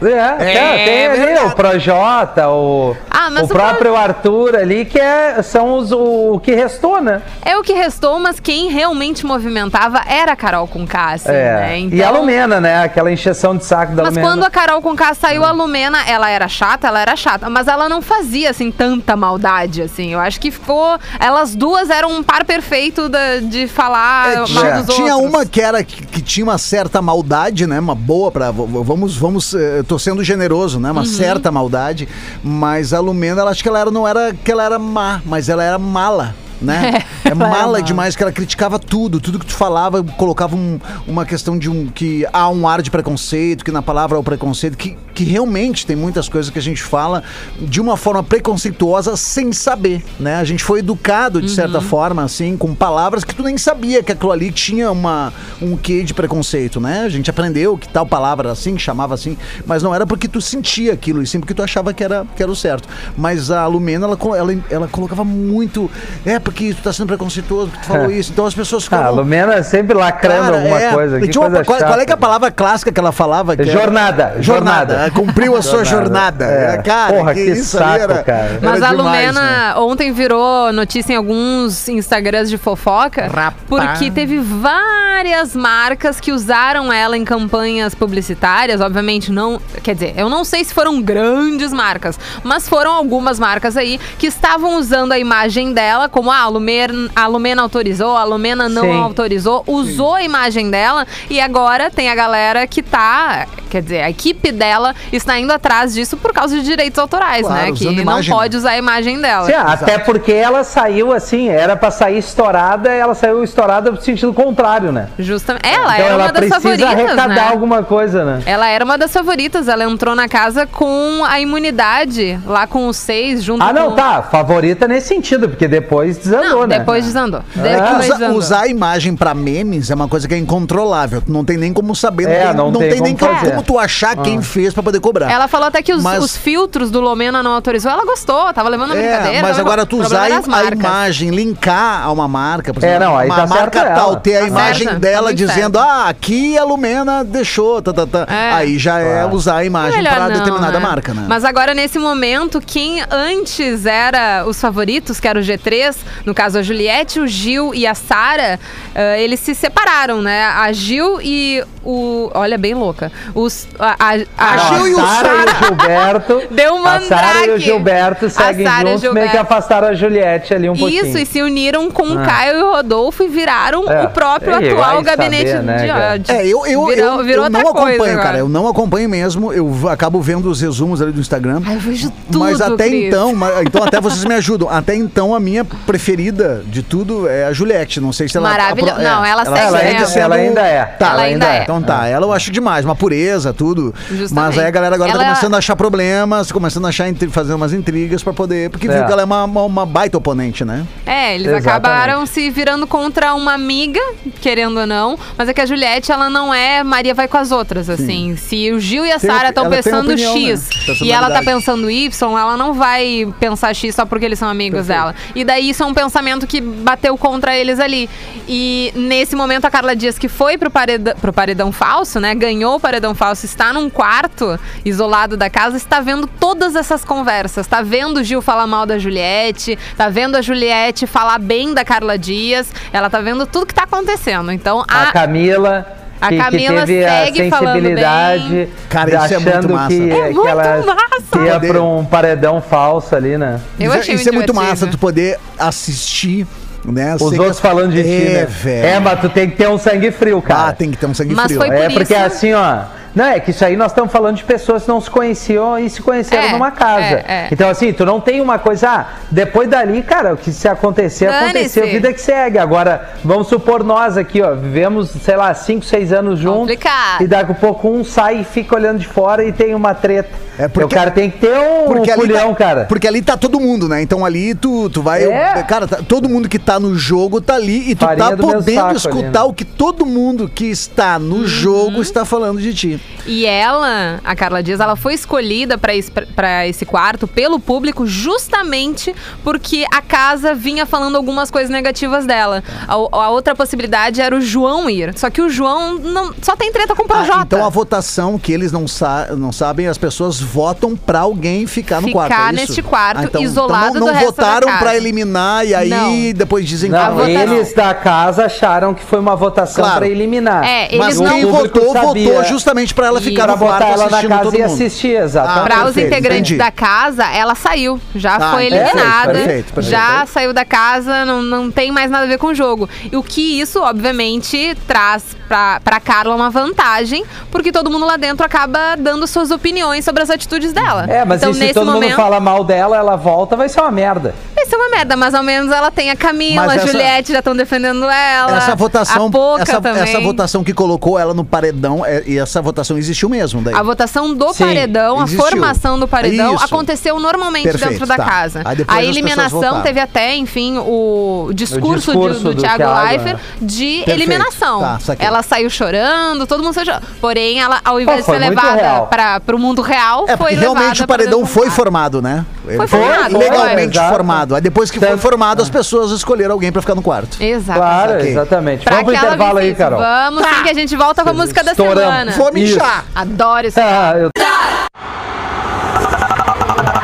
É, é, tem ali verdade. o Projota, o, Ah, mas o o próprio Arthur ali, que é, são os, o, o que restou, né? É o que restou, mas quem realmente movimentava era a Carol com assim, É. né? E a Lumena, né? Aquela encheção de saco da Mas Lumena. quando a Carol com saiu, a Lumena, ela era chata, ela era chata, mas ela não fazia, assim, tanta maldade, assim. Eu acho que ficou... Elas duas eram um par perfeito da- de falar É, mal tinha, dos tinha outros. uma que era que, que tinha uma certa maldade, né? Uma boa para vamos vamos eh, tô sendo generoso, né? Uhum. Uma certa maldade, mas a Lumena, ela acho que ela era não era que ela era má, mas ela era mala. Né? *laughs* É, era mala demais que ela criticava tudo, tudo que tu falava, colocava um- uma questão de um que há um ar de preconceito, que na palavra há o preconceito, que, que realmente tem muitas coisas que a gente fala de uma forma preconceituosa sem saber, né? A gente foi educado de certa Uhum. forma, assim, com palavras que tu nem sabia que aquilo ali tinha uma, um quê de preconceito, né? A gente aprendeu que tal palavra era assim, que chamava assim, mas não era porque tu sentia aquilo, e sim porque tu achava que era, que era o certo. Mas a Lumena, ela, ela, ela colocava muito, é porque tu tá sendo preconceituoso, porque tu falou *laughs* isso, então as pessoas Ah, ficavam... a Lumena sempre lacrando Cara, alguma é. coisa. Que uma- coisa qual, qual é que é a palavra clássica que ela falava? Que era- Jornada, jornada. Jornada. Cumpriu a sua jornada. É. Cara, Porra, que isso ali saco, era- cara. era Mas a demais, Lumena né? ontem virou notícia em alguns Instagrams de fofoca, Rapaz. porque teve várias marcas que usaram ela em campanhas publicitárias. Obviamente, não. Quer dizer, eu não sei se foram grandes marcas, mas foram algumas marcas aí que estavam usando a imagem dela como ah, a Lumena, a Lumena autorizou, a Lumena não Sim. autorizou, usou a imagem dela e agora tem a galera que tá, quer dizer, a equipe dela está indo atrás disso por causa de direitos autorais, Claro, né? Que não imagem, pode usar a imagem dela. Sim, até porque ela saiu assim, era pra sair estourada, ela saiu estourada no sentido contrário, né? Justamente. Ela então era ela uma das precisa favoritas, arrecadar né? alguma coisa, né? Ela era uma das favoritas. Ela entrou na casa com a imunidade, lá com os seis, junto Ah, não, com... tá. Favorita nesse sentido, porque depois desandou, Não, né? depois desandou. É que Depois usa- desandou. usar a imagem pra memes é uma coisa que é incontrolável. Não tem nem como saber, não É, tem, não não tem tem nem fazer. como tu achar quem fez pra poder cobrar. Ela falou até que os, Mas- os filtros do Lomena não autorizou. Ela gostou, tava levando a brincadeira. É, mas agora tu o usar a, imagem, linkar a uma marca, por É, não, aí uma tá marca certo tal, ela. ter a Tá imagem certo, tá dela muito dizendo, ah, aqui a Lumena deixou, tá, tá, tá. É. Aí já é usar a imagem Melhor pra não, determinada né? marca, né? Mas agora, nesse momento, quem antes era os favoritos, que era o G3, no caso a Juliette, o Gil e a Sara, eh, eles se separaram, né? A Gil e o. Olha, bem louca. Os, a, a, a A Gil e o Sara e o *laughs* Gilberto. Deu um A Sara e o mandrake. Gilberto A seguem e o juntos, meio que Gilberto. afastaram a Juliette ali um pouquinho. Isso, e se uniram com o Ah. Caio e o Rodolfo e viraram É. o próprio Ei, atual gabinete saber, né, de ódio. É, eu, eu, Virou- eu, virou eu não coisa acompanho, agora. cara. Eu não acompanho mesmo. Eu acabo vendo os resumos ali do Instagram. Ai, eu vejo tudo, mas até Cris. então, *laughs* então até vocês me ajudam. Até então, a minha preferida de tudo é a Juliette. Não sei se ela. Maravilhosa. apro- Não, ela segue ela ainda, ela ainda é. Tá, Ela ainda é. Então tá, ela eu acho demais, uma pureza, tudo. Justamente. Mas aí a galera agora Ela- tá começando a achar problemas, começando a achar intri- fazer umas intrigas pra poder. Porque É. viu que ela é uma, uma, uma baita oponente, né? É, eles Exatamente. acabaram se virando contra uma amiga, querendo ou não. Mas é que a Juliette, ela não é Maria vai com as outras, assim. Se o Gil e a Sara estão pensando opinião, X né? e ela tá pensando Y, ela não vai pensar X só porque eles são amigos dela. E daí isso é um pensamento que bateu contra eles ali. E nesse momento a Carla Dias, que foi pro paredão, pro paredão falso, né? Ganhou o paredão falso, está num quarto isolado da casa, está vendo todas essas conversas. Tá vendo o Gil falar mal da Juliette, tá vendo a Juliette falar bem da Carla Dias, ela tá vendo tudo que tá acontecendo. Então A a, Camila. a que, que Camila teve segue a falando sensibilidade bem. Cara, isso é muito achando massa. que, É que muito ela massa. ia pra um paredão falso ali, né? eu isso, é- achei isso é muito divertido. massa, tu poder assistir, né? Os Sei que- outros falando de ti, é, né? velho. É, mas tu tem que ter um sangue frio, cara. Ah, tem que ter um sangue Mas frio. foi É, por porque isso- assim, ó. Não, é que isso aí nós estamos falando de pessoas que não se conheciam e se conheceram É, numa casa. é, é. Então, assim, tu não tem uma coisa. Ah, depois dali, cara, o que se acontecer, Dane-se. aconteceu, vida que segue. Agora, vamos supor nós aqui, ó, vivemos, sei lá, 5, 6 anos juntos. Complicado. E daqui a pouco um sai e fica olhando de fora e tem uma treta. É porque- o cara tem que ter um Porque ali, culhão, tá, cara. porque ali tá todo mundo, né? Então ali tu, tu vai. É. Cara, tá- todo mundo que tá no jogo tá ali e tu Farinha tá podendo saco ali, escutar né? o que todo mundo que está no Uhum. jogo está falando de ti. E ela, a Carla Dias, ela foi escolhida para esse, pra esse quarto pelo público justamente porque a casa vinha falando algumas coisas negativas dela. A, a outra possibilidade era o João ir. Só que o João não, só tem treta com o Ah, Projota. então a votação que eles não, sa não sabem, as pessoas votam pra alguém ficar no Ficar quarto. é isso? neste quarto, Ah, então, isolado então não, do não resto da votaram pra eliminar e aí Não. depois dizem que Não, eles da casa acharam que foi uma votação Claro. pra eliminar. É, eles Mas não- quem votou, sabia. votou justamente pra ela ficar no quarto botar ela na assistindo casa todo e mundo. assistir, exatamente. Ah, Para os integrantes entendi. da casa, ela saiu. Já Ah, foi eliminada. perfeito, perfeito. Já saiu da casa, não, não tem mais nada a ver com o jogo. E o que isso, obviamente, traz pra, pra Carla uma vantagem, porque todo mundo lá dentro acaba dando suas opiniões sobre as atitudes dela. É, mas então, e se nesse todo momento, mundo fala mal dela, ela volta, vai ser uma merda. Vai ser uma merda, mas ao menos ela tem a Camila, Mas a essa- Juliette já estão defendendo ela. Essa votação, a Poca essa, também. essa votação que colocou ela no paredão, é- e essa votação existiu mesmo daí. A votação do Sim, paredão, a existiu. formação do paredão Isso. aconteceu normalmente Perfeito, dentro da tá. casa. Aí depois a as pessoas eliminação votaram. teve até, enfim, o discurso, O discurso do, do do Thiago Thiago, Leifert né? de Perfeito, eliminação. tá, saquei. ela saiu chorando, todo mundo saiu chorando. Porém, ela, ao invés Pô, de foi ser muito levada real. para o mundo real, É, foi porque realmente levada o paredão pra foi dentro do formado, né? Ele Foi formado, legalmente foi. formado. Aí depois que foi formado, as pessoas escolheram alguém pra ficar no quarto. Exato. Claro, saquei. exatamente. Pra Vamos pro aquela intervalo aí. Carol. Vamos sim, que a gente volta com a música da Estouramos. semana. Fome Isso. chá! Adoro isso. Ah, eu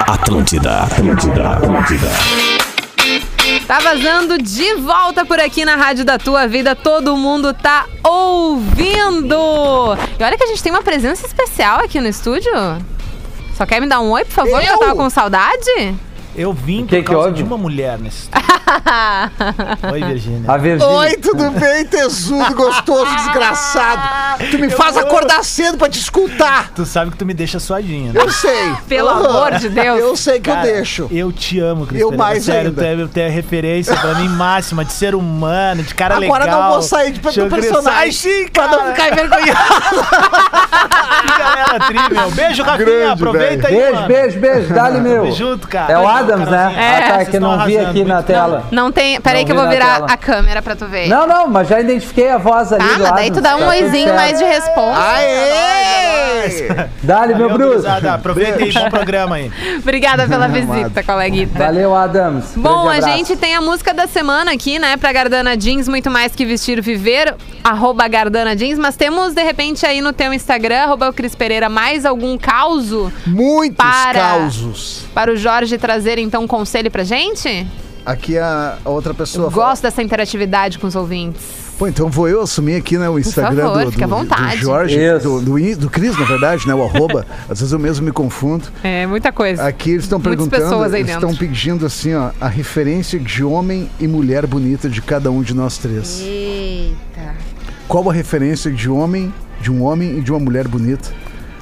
Atlântida, Atlântida, Atlântida. Tá vazando de volta por aqui na Rádio da Tua Vida, todo mundo tá ouvindo! E olha que a gente tem uma presença especial aqui no estúdio. Só quer me dar um oi, por favor, que eu Eu? tava com saudade? Eu vim que por que causa houve? de uma mulher nesse *laughs* Oi, Virgínia. A Virgínia. Oi, tudo bem, tesudo, gostoso, *laughs* desgraçado. Tu me faz acordar cedo pra te escutar. Tu sabe que tu me deixa suadinha, né? Eu sei. Pelo Aham. amor de Deus. Eu sei que Cara, eu deixo. Eu te amo, Cris Eu mais Sério, ainda. tu é, tu é referência pra mim máxima de ser humano, de cara Agora legal. não vou sair de- do eu personagem. Sim, Pra não ficar envergonhado. *laughs* Que galera tri, meu. Beijo, Rafinha. Grande, Aproveita aí, Beijo, mano. beijo, beijo. Dá-li, meu. Tamo junto, cara. É o Adams, né? É, ah, tá, vocês que não vi aqui na tela. Não tem. Peraí Não que eu vou virar tela. a câmera pra tu ver. Não, não, mas já identifiquei a voz ali Tá, do mas daí tu dá um. Tá oizinho mais de responsa. Aê! Dá-lhe, meu Valeu, Bruno. gurizada. Aproveita aí, bom *laughs* programa aí. Obrigada pela visita, coleguita. Valeu, Adams. Bom, a gente tem a música da semana aqui, né? Pra Gardana Jeans, muito mais que vestir viver, arroba Gardana Jeans, mas temos, de repente, aí no teu Instagram, arroba o Cris Pereira, mais algum causo Muitos Para. causos. para o Jorge trazer, então, um conselho pra gente? Aqui a outra pessoa Eu gosto dessa interatividade com os ouvintes. Pô, então vou eu assumir aqui, né, o Instagram favor, do, do, vontade. do Jorge, Isso. do, do, do Cris, na verdade, né, o arroba. *laughs* Às vezes eu mesmo me confundo. É, muita coisa. Aqui eles estão perguntando, pessoas aí eles dentro. estão pedindo assim, ó, a referência de homem e mulher bonita de cada um de nós três. Eita. Qual a referência de homem, de um homem e de uma mulher bonita?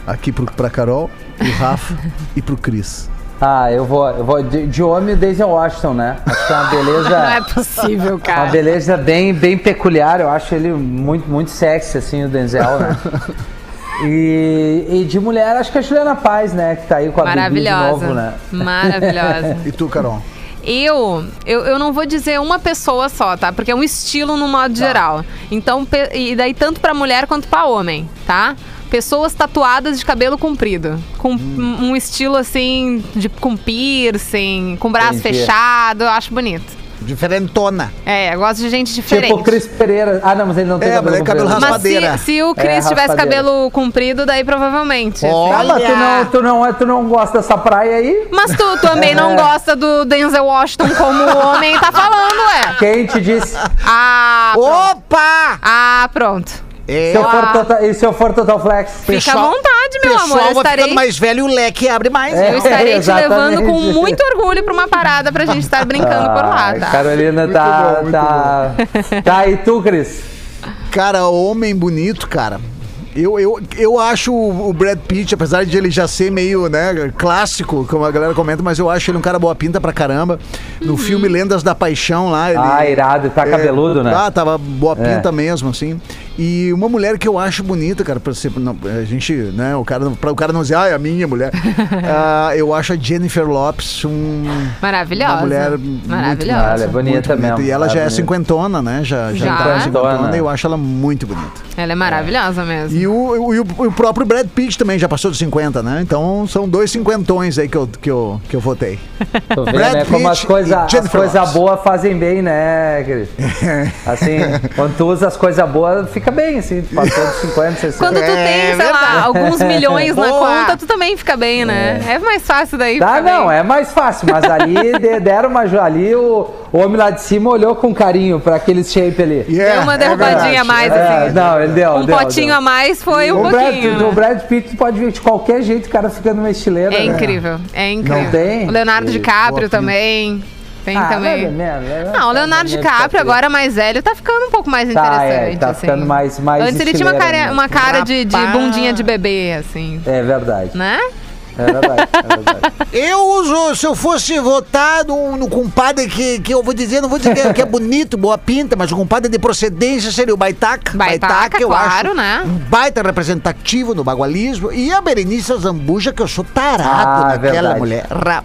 Aqui pro, pra Carol, pro Rafa *laughs* e pro Cris. Ah, eu vou, eu vou de, de homem o Daisy Washington, né? Acho que é uma beleza. *laughs* Não é possível, Uma cara. beleza bem, bem peculiar, eu acho ele muito, muito sexy, assim, o Denzel, né? *laughs* E, e de mulher, acho que a Juliana Paz, né? Que tá aí com a Bibi de Maravilhosa. novo, né? Maravilhosa. *laughs* E tu, Carol? Eu, eu, eu não vou dizer uma pessoa só, tá? Porque é um estilo no modo geral. Então, e daí tanto pra mulher quanto pra homem, tá? Pessoas tatuadas de cabelo comprido. Com um um estilo assim, de, com piercing, com braço Entendi. fechado, eu acho bonito. Diferentona. É, eu gosto de gente diferente. Tipo o Cris Pereira. Ah, não, mas ele não tem É, cabelo mas é cabelo comprido. Mas se, raspadeira. se o Cris É, tivesse raspadeira. cabelo comprido, daí provavelmente. Ó. Ah, mas tu não, tu, não, tu não gosta dessa praia aí? Mas tu também não gosta do Denzel Washington como o homem tá falando, ué. Quem te disse? Ah, pronto. Opa! Ah, pronto. É, Se eu for total, e se eu for Total Flex? Fica à vontade, meu amor. Eu estarei, ficando mais velho o leque abre mais. É. eu estarei te Exatamente. levando com muito orgulho pra uma parada pra gente estar brincando por lá, tá? Carolina tá. bom, tá, tá. E tu, Cris? Cara, homem bonito, cara. Eu, eu, eu acho o Brad Pitt, apesar de ele já ser meio, né, clássico, como a galera comenta, mas eu acho ele um cara boa pinta pra caramba. No Uhum. filme Lendas da Paixão lá, ele. Ah, irado, tá é, cabeludo, né? Ah, tava boa É. pinta mesmo, assim. E uma mulher que eu acho bonita, cara, pra ser, não, a gente, né, o cara, pra o cara não dizer, ah, é a minha mulher. *laughs* Ah, eu acho a Jennifer Lopes um, Maravilhosa. uma mulher muito Maravilhosa. Ela é bonita muito mesmo. E ela já é é cinquentona, né? Já, já, Já. tá cinquentona Cinquentona. e eu acho ela muito bonita. Ela é maravilhosa mesmo. E o, o, e o- o próprio Brad Pitt também já passou dos 50, né? Então são dois cinquentões aí que eu, que eu, que eu votei. Tu vê, Brad né? Como as Pitt coisas e coisa boas fazem bem, né, Cris? *laughs* Assim, quando tu usa as coisas boas, fica bem, assim. Passou dos 50, 60. Quando tu É tem, sei lá, alguns milhões na Boa. conta, tu também fica bem, né? É, mais fácil daí. Tá, não, bem. é mais fácil, mas ali *laughs* de- deram uma. Ali o, o homem lá de cima olhou com carinho pra aquele shape ali. Yeah, Deu uma é derrubadinha a mais, É, assim. não, ele deu. Um deu, potinho deu. a mais foi um o Brad, pouquinho. o né? Brad Pitt pode ver de qualquer jeito o cara fica numa estileira. É né? incrível, é incrível. Não tem? O Leonardo DiCaprio também. Tem Ah, também. menos, né? Não, o Leonardo Meio DiCaprio, agora mais velho, tá ficando um pouco mais Tá, interessante. é, tá assim. ficando mais- mais Antes ele tinha uma cara, mesmo. uma cara de, de bundinha de bebê, assim. É verdade. Né? É verdade, é verdade. Eu uso, se eu fosse votar no, compadre que, que eu vou dizer, não vou dizer que é, que é bonito, boa pinta, mas o compadre de procedência seria o Baitaca. Baitaca, eu claro, acho né? Um baita representativo no bagualismo. E a Berenice Zambuja, que eu sou tarado Ah, naquela verdade. mulher. Rapaz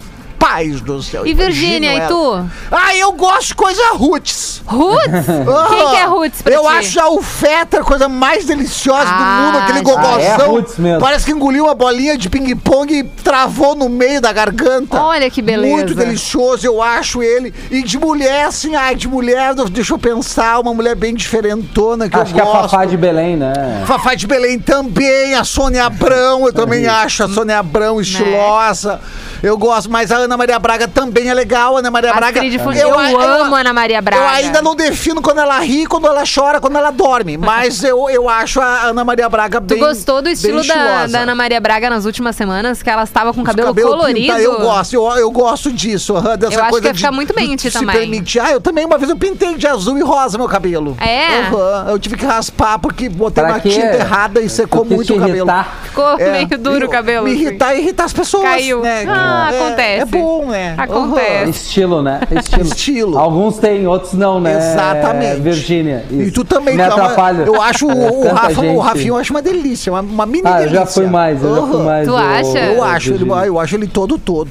do céu. E Virgínia, e tu? Ah, eu gosto de coisa roots. Roots? Quem que é Roots pra Eu ti? acho a Alfetra a coisa mais deliciosa do Ah, mundo, aquele gogozão. Ah, é Roots mesmo. Parece que engoliu uma bolinha de ping-pong e travou no meio da garganta. Olha que beleza. Muito delicioso, eu acho ele. E de mulher, assim, ai, de mulher, deixa eu pensar, uma mulher bem diferentona que Acho eu que a gosto. Fafá de Belém, né? Fafá de Belém também, a Sônia Abrão, eu também acho a Sônia? Abrão estilosa. Eu gosto, mas a Ana Ana Maria Braga também é legal. Ana Maria Braga. Astrid Fugit, eu, amo Ana Maria Braga. Eu ainda não defino quando ela ri, quando ela chora, quando ela dorme. *laughs* Mas eu, eu acho a Ana Maria Braga Tu bem. gostou do estilo da, da Ana Maria Braga nas últimas semanas? Que ela estava com Os cabelo, cabelo colorido. pinta, eu gosto, eu, eu gosto disso. Dessa Eu acho coisa que ia ficar muito bem em de ti se também. permitir. Ah, eu também, uma vez eu pintei de azul e rosa meu cabelo. É? Aham, Eu tive que raspar porque botei Pra uma quê? tinta errada e secou Tu muito o cabelo. irritar? Ficou É, meio duro eu- o cabelo. Me assim. irritar e irritar as pessoas. Caiu. né? Ah, É- acontece. É bom, né? Acontece. Estilo, né? *laughs* Estilo. Estilo. Alguns têm, outros não, né? Exatamente. Virgínia. E tu também, Me é atrapalha. eu acho o, o Rafa, o. Rafinho, eu acho uma delícia, uma, uma mini Ah, eu delícia. já fui mais, eu já fui Aham. mais. Tu o- acha? Eu acho, ele, eu acho ele todo todo.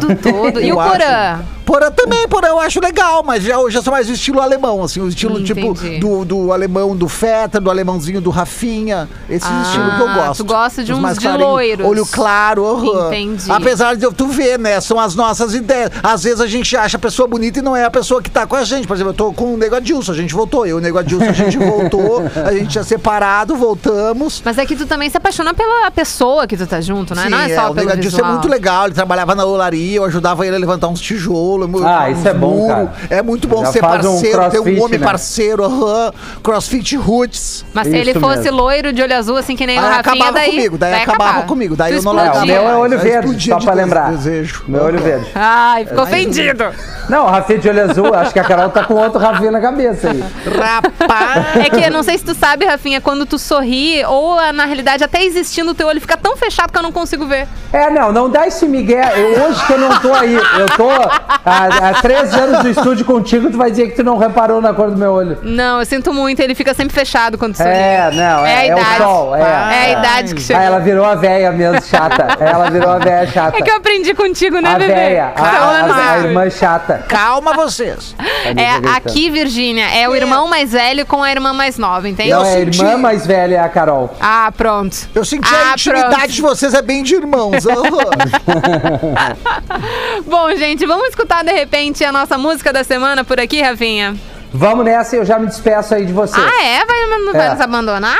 Tudo todo. E o. Porã? Porã também, Porã eu acho legal, mas já, eu já sou mais o estilo alemão, assim, o estilo tipo do, do alemão do Feta, do alemãozinho do Rafinha, esse Ah, estilo que eu gosto. tu gosta de Os uns mais de loiros. Olho claro, aham. Entendi. Apesar de eu- tu ver, né, são as nossas ideias. Às vezes a gente acha a pessoa bonita e não é a pessoa que tá com a gente. Por exemplo, eu tô com o Nego Adilson, a gente voltou. Eu e o Nego Adilson, a gente *laughs* voltou, a gente tinha separado, voltamos. Mas é que tu também se apaixona pela pessoa que tu tá junto, né? Sim, não é só o pelo Negadilson visual. é muito legal. Ele trabalhava na olaria, eu ajudava ele a levantar uns tijolos. Ah, uns isso é bom, cara. É muito bom Já ser faz um parceiro, ter um homem né? parceiro, aham. Crossfit Roots. Mas se Isso ele fosse mesmo. loiro de olho azul, assim que nem o Aí Rafinha, acabava daí... comigo, daí acabava comigo, daí eu não É, largava. o meu é olho verde, só pra lembrar. desejo. Meu olho verde. Ai, ficou ofendido. Não, o Rafinha de olho azul, acho que a Carol tá com outro Rafinha na cabeça aí. Rapaz! É que eu não sei se tu sabe, Rafinha, quando tu sorri, ou na realidade até existindo, o teu olho fica tão fechado que eu não consigo ver. É, não, não dá esse migué. Eu, hoje que eu não tô aí, eu tô há, há três anos no estúdio contigo, tu vai dizer que tu não reparou na cor do meu olho. Não, eu sinto muito, ele fica sempre fechado quando tu sorri. É, não, É a é, é o idade. sol. É, É a idade que chegou. Ah, ela virou a véia mesmo, chata. Ela virou a véia chata. É que eu aprendi contigo, né, a bebê? véia, a, a- a- irmã chata. Calma vocês. É, aqui, Virgínia, é o irmão mais velho com a irmã mais nova, entende? Não, eu é a senti- irmã mais velha, é a Carol. Ah, pronto. Eu senti Ah, a intimidade pronto. de vocês é bem de irmãos. *laughs* Bom, gente, vamos escutar de repente a nossa música da semana por aqui, Rafinha? Vamos nessa, eu já me despeço aí de vocês. Ah, é? Vai, vai É. nos abandonar?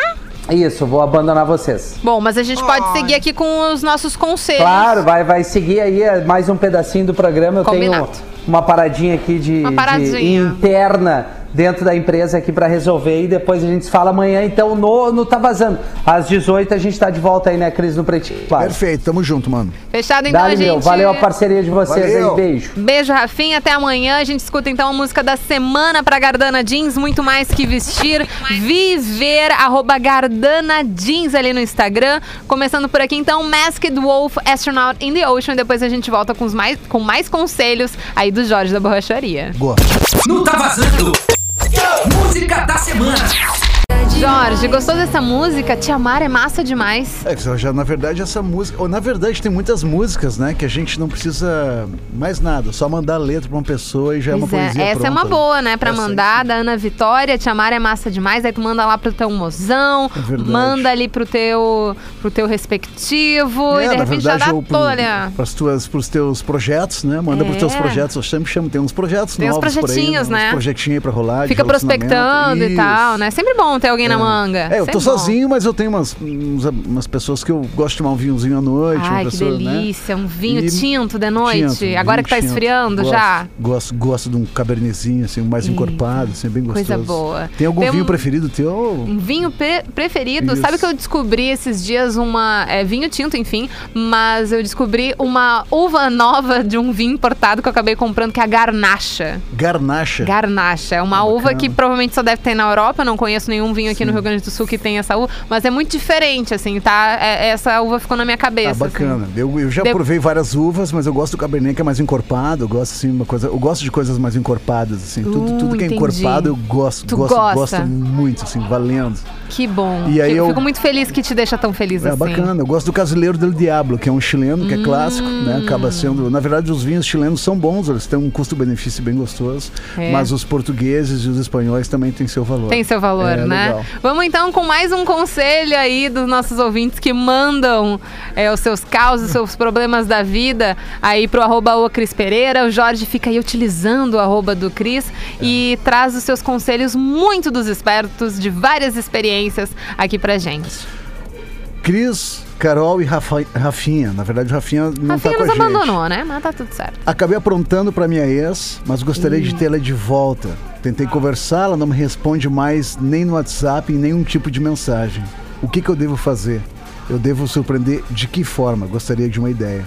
Isso, vou abandonar vocês. Bom, mas a gente pode seguir aqui com os nossos conselhos. Claro, vai, vai seguir aí é, mais um pedacinho do programa. Eu Combinado. tenho uma paradinha aqui de, Uma de paradinha. interna dentro da empresa aqui pra resolver e depois a gente se fala amanhã, então, no, no Tá Vazando. Às 18 a gente tá de volta aí, né, Cris, no Pretinho. Claro. Perfeito, tamo junto, mano. Fechado então, Dale, gente. meu. Valeu a parceria de vocês Valeu. aí. Beijo. Beijo, Rafinha. Até amanhã. A gente escuta então a música da semana pra Gardana Jeans. Muito mais que vestir. Viver. Arroba Gardana Jeans ali no Instagram. Começando por aqui então, Masked Wolf Astronaut in the Ocean. Depois a gente volta com, os mais, com mais conselhos aí do Jorge da Borracharia. Gosto. Não tá vazando. Música da semana. Jorge, gostou dessa música? Te amar é massa demais. É, já, na verdade, essa música. Ou, na verdade, tem muitas músicas, né? Que a gente não precisa mais nada. Só mandar letra pra uma pessoa e já é uma Pois é, poesia essa pronta, é uma boa, né? Pra Essa aí mandar, da Ana Vitória, te amar é massa demais. Aí tu manda lá pro teu mozão, É manda ali pro teu, pro teu respectivo. e É, de na repente já verdade, dá eu, pro, toda pras tuas, pros teus projetos, né? Manda pros teus É. projetos. Eu sempre chamo, tem uns projetos Tem uns novos por aí, projetinhos, né? Uns projetinhos aí pra rolar. de Fica prospectando e Isso. tal, né? Sempre bom ter alguém na manga. É, eu tô bom. sozinho, mas eu tenho umas, uns- umas pessoas que eu gosto de tomar um vinhozinho à noite. uma Ai, que pessoa, né? delícia. Um vinho E- tinto de noite. Tinto, Agora vinho que tá tinto. esfriando Gosto, já. Gosto, gosto de um cabernezinho, assim, mais encorpado, assim, bem gostoso. Coisa boa. Tem algum Tem vinho um- preferido teu? Um vinho pre- preferido. Isso. Sabe que eu descobri esses dias uma. É, vinho tinto, enfim. Mas eu descobri uma uva nova de um vinho importado que eu acabei comprando, que é a garnacha. Garnacha. Garnacha. É uma Ah, uva bacana. que provavelmente só deve ter na Europa. Eu não conheço nenhum vinho aqui no Rio Grande do Sul que tem essa uva. Mas é muito diferente, assim, tá? É- essa uva ficou na minha cabeça. assim. bacana. Eu, eu já De- provei várias uvas, mas eu gosto do cabernet que é mais encorpado. Eu gosto assim, uma coisa. Eu gosto de coisas mais encorpadas, assim. tudo, Uh, tudo que é encorpado eu gosto, Tu gosto, gosta? gosto muito, assim, valendo. Que bom. E aí eu eu- fico muito feliz que te deixa tão feliz É assim. bacana. Eu gosto do Casileiro del Diablo, que é um chileno, que é clássico, né? Hum. Acaba sendo. Na verdade, os vinhos chilenos são bons, eles têm um custo-benefício bem gostoso. É. Mas os portugueses e os espanhóis também têm seu valor. Tem seu valor, É, né? legal. Vamos então com mais um conselho aí dos nossos ouvintes que mandam é, os seus causos, os seus problemas da vida aí pro arroba o Cris Pereira. O Jorge fica aí utilizando o arroba do Cris e traz os seus conselhos muito dos espertos, de várias experiências aqui pra gente. Cris, Carol e Rafa- Rafinha. Na verdade, o Rafinha não Rafinha tá com nos a gente. abandonou, né? Mas tá tudo certo. Acabei aprontando pra minha ex, mas gostaria de tê-la de volta. Tentei conversar, ela não me responde mais nem no WhatsApp, em nenhum tipo de mensagem. O que, que eu devo fazer? Eu devo surpreender de que forma? Gostaria de uma ideia.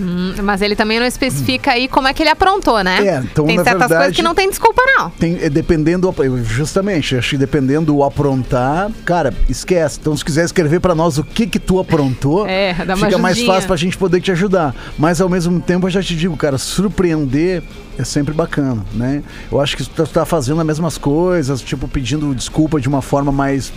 Hum, mas ele também não especifica aí como é que ele aprontou, né? É, então, tem certas verdade- coisas que não tem desculpa, não. Tem, é, dependendo, do- justamente, acho que dependendo do aprontar, cara, esquece. Então, se quiser escrever pra nós o que que tu aprontou, *laughs* É, fica mais ajudinha. fácil pra gente poder te ajudar. Mas ao mesmo tempo, eu já te digo, cara, surpreender é sempre bacana, né? Eu acho que tu tá fazendo as mesmas coisas, tipo, pedindo desculpa de uma forma mais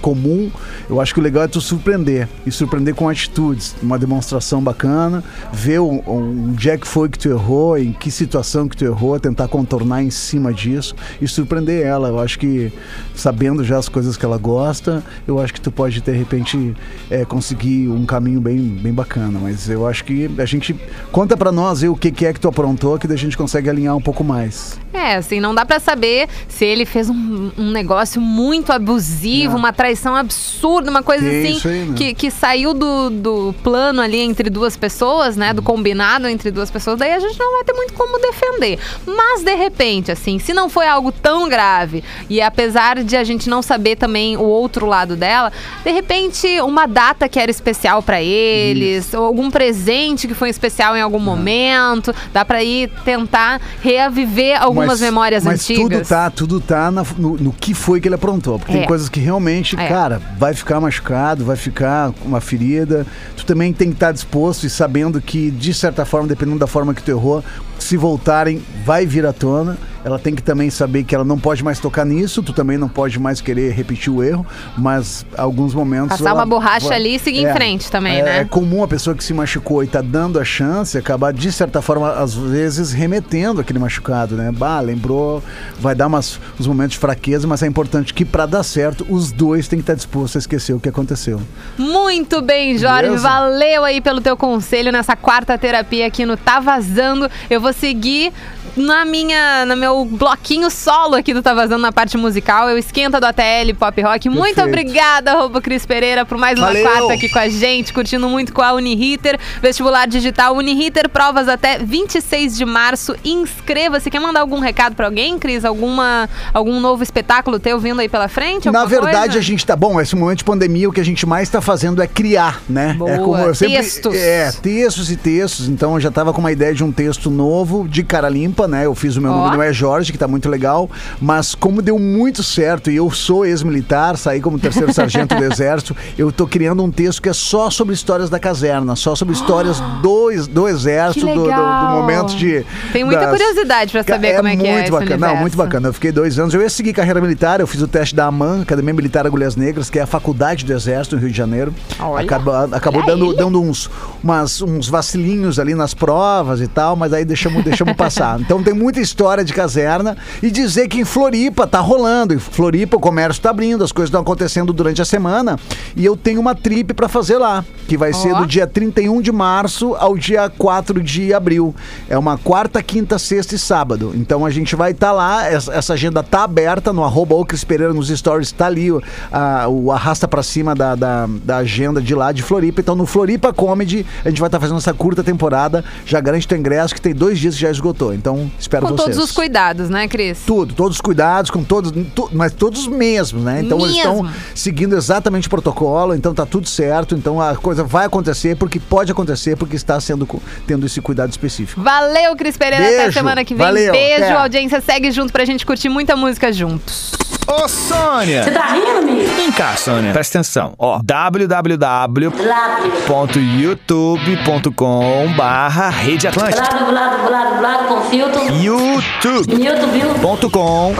comum, eu acho que o legal é tu surpreender e surpreender com atitudes, uma demonstração bacana, ver onde é que foi que tu errou, em que situação que tu errou, tentar contornar em cima disso e surpreender ela. Eu acho que sabendo já as coisas que ela gosta, eu acho que tu pode de repente é, conseguir um caminho bem, bem bacana. Mas eu acho que a gente conta pra nós o que, que é que tu aprontou, que daí a gente consegue alinhar um pouco mais. É, assim, não dá pra saber se ele fez um, um negócio muito abusivo, uma traição absurda, uma coisa Tem assim aí, né? que, que saiu do, do plano ali entre duas pessoas, né? Do combinado entre duas pessoas, daí a gente não vai ter muito como defender. Mas, de repente, assim, se não foi algo tão grave, e apesar de a gente não saber também o outro lado dela, de repente, uma data que era especial pra eles, ou algum presente que foi especial em algum momento, dá pra ir tentar reaviver algumas Mas- memórias mas antigas. tudo tá, tudo tá na- no, no que foi que ele aprontou. Porque É. tem coisas que realmente, É. cara, vai ficar machucado, vai ficar com uma ferida. Tu também tem que estar disposto e sabendo que, de certa forma, dependendo da forma que tu errou, se voltarem, vai vir à tona. Ela tem que também saber que ela não pode mais tocar nisso, tu também não pode mais querer repetir o erro, mas alguns momentos. Passar uma borracha vai- ali e seguir em frente também, é, né? É comum a pessoa que se machucou e tá dando a chance acabar, de certa forma, às vezes remetendo aquele machucado, né? Bah, lembrou, vai dar umas, uns momentos de fraqueza, mas é importante que para dar certo, os dois têm que estar dispostos a esquecer o que aconteceu. Muito bem, Jorge. Beleza? Valeu aí pelo teu conselho nessa quarta terapia aqui no Tá Vazando. Eu vou seguir na minha, no meu bloquinho solo aqui do Tá Vazando na parte musical. Eu esquenta do ATL Pop Rock. Muito Perfeito. obrigada, arroba Cris Pereira, por mais uma Valeu. quarta aqui com a gente, curtindo muito com a Uniriter. Vestibular Digital Uniriter, provas até 26 de março. Inscreva-se. Quer mandar algum recado pra alguém, Cris? Alguma, algum novo espetáculo teu vindo aí pela frente? Na verdade, coisa? a gente tá bom. Esse momento de pandemia, o que a gente mais tá fazendo é criar, né? Boa. É como eu sempre. Textos. É, textos e textos. Então eu já tava com uma ideia de um texto novo de cara limpa, né? Eu fiz o meu nome não é Jorge, que tá muito legal. Mas como deu muito certo e eu sou ex-militar, saí como terceiro sargento do *laughs* exército, eu tô criando um texto que é só sobre histórias da caserna, só sobre histórias *gasps* do, do exército, do, do- do momento de. Tem muita das- curiosidade pra saber como é que é muito bacana. Não, universo. muito bacana. Eu fiquei dois anos. Eu ia seguir carreira militar, eu fiz o teste da AMAN, Academia Militar Agulhas Negras, que é a faculdade do Exército no Rio de Janeiro. Olha, acabou acabou olha dando, aí. dando uns, umas, uns vacilinhos ali nas provas e tal, mas aí deixamos, deixamos passar. *laughs* Então tem muita história de caserna e dizer que em Floripa tá rolando. Em Floripa o comércio tá abrindo, as coisas estão acontecendo durante a semana e eu tenho uma trip pra fazer lá, que vai ser do dia 31 de março ao dia 4 de abril. É uma quarta, quinta, sexta e sábado. Então a gente vai estar lá, essa, essa agenda tá aberta no arroba Pereira nos stories, tá ali o, a- o arrasta pra cima da, da, da agenda de lá de Floripa. Então no Floripa Comedy a gente vai estar fazendo essa curta temporada. Já garante teu ingresso que tem dois dias que já esgotou. Então espero Com vocês. todos os cuidados, né, Cris? Tudo, todos os cuidados, com todos, tu- mas todos mesmos, né? Então eles estão Mesmo. seguindo exatamente o protocolo, então tá tudo certo, então a coisa vai acontecer porque pode acontecer porque está sendo tendo esse cuidado específico. Valeu, Cris Pereira. Até Beijo. semana que vem. Valeu, Beijo, até. audiência. Segue junto pra gente curtir muita música juntos. Ô, Sônia! Você tá rindo, amigo? Vem cá, Sônia. Presta atenção. Ó, www.youtube.com barra Rede Atlântica. Blado, blado, blado, blado com filtro. youtube.com Milton, viu? Foto com.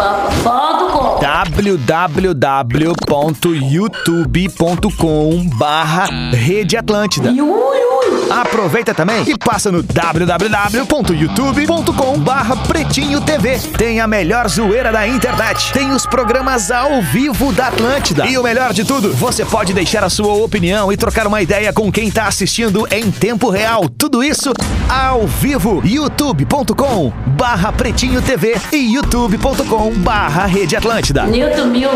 www.youtube.com barra Rede Atlântida. Ui, ui. Aproveita também e passa no www.youtube.com barra Pretinho TV. Tem a melhor zoeira da internet. Tem os programas ao vivo da Atlântida. E o melhor de tudo, você pode deixar a sua opinião e trocar uma ideia com quem tá assistindo em tempo real. Tudo isso ao vivo. youtube.com barra Pretinho TV e youtube.com barra Rede Atlântida. Newton Mil.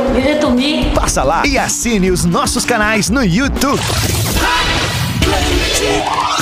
Passa lá e assine os nossos canais no YouTube. Let me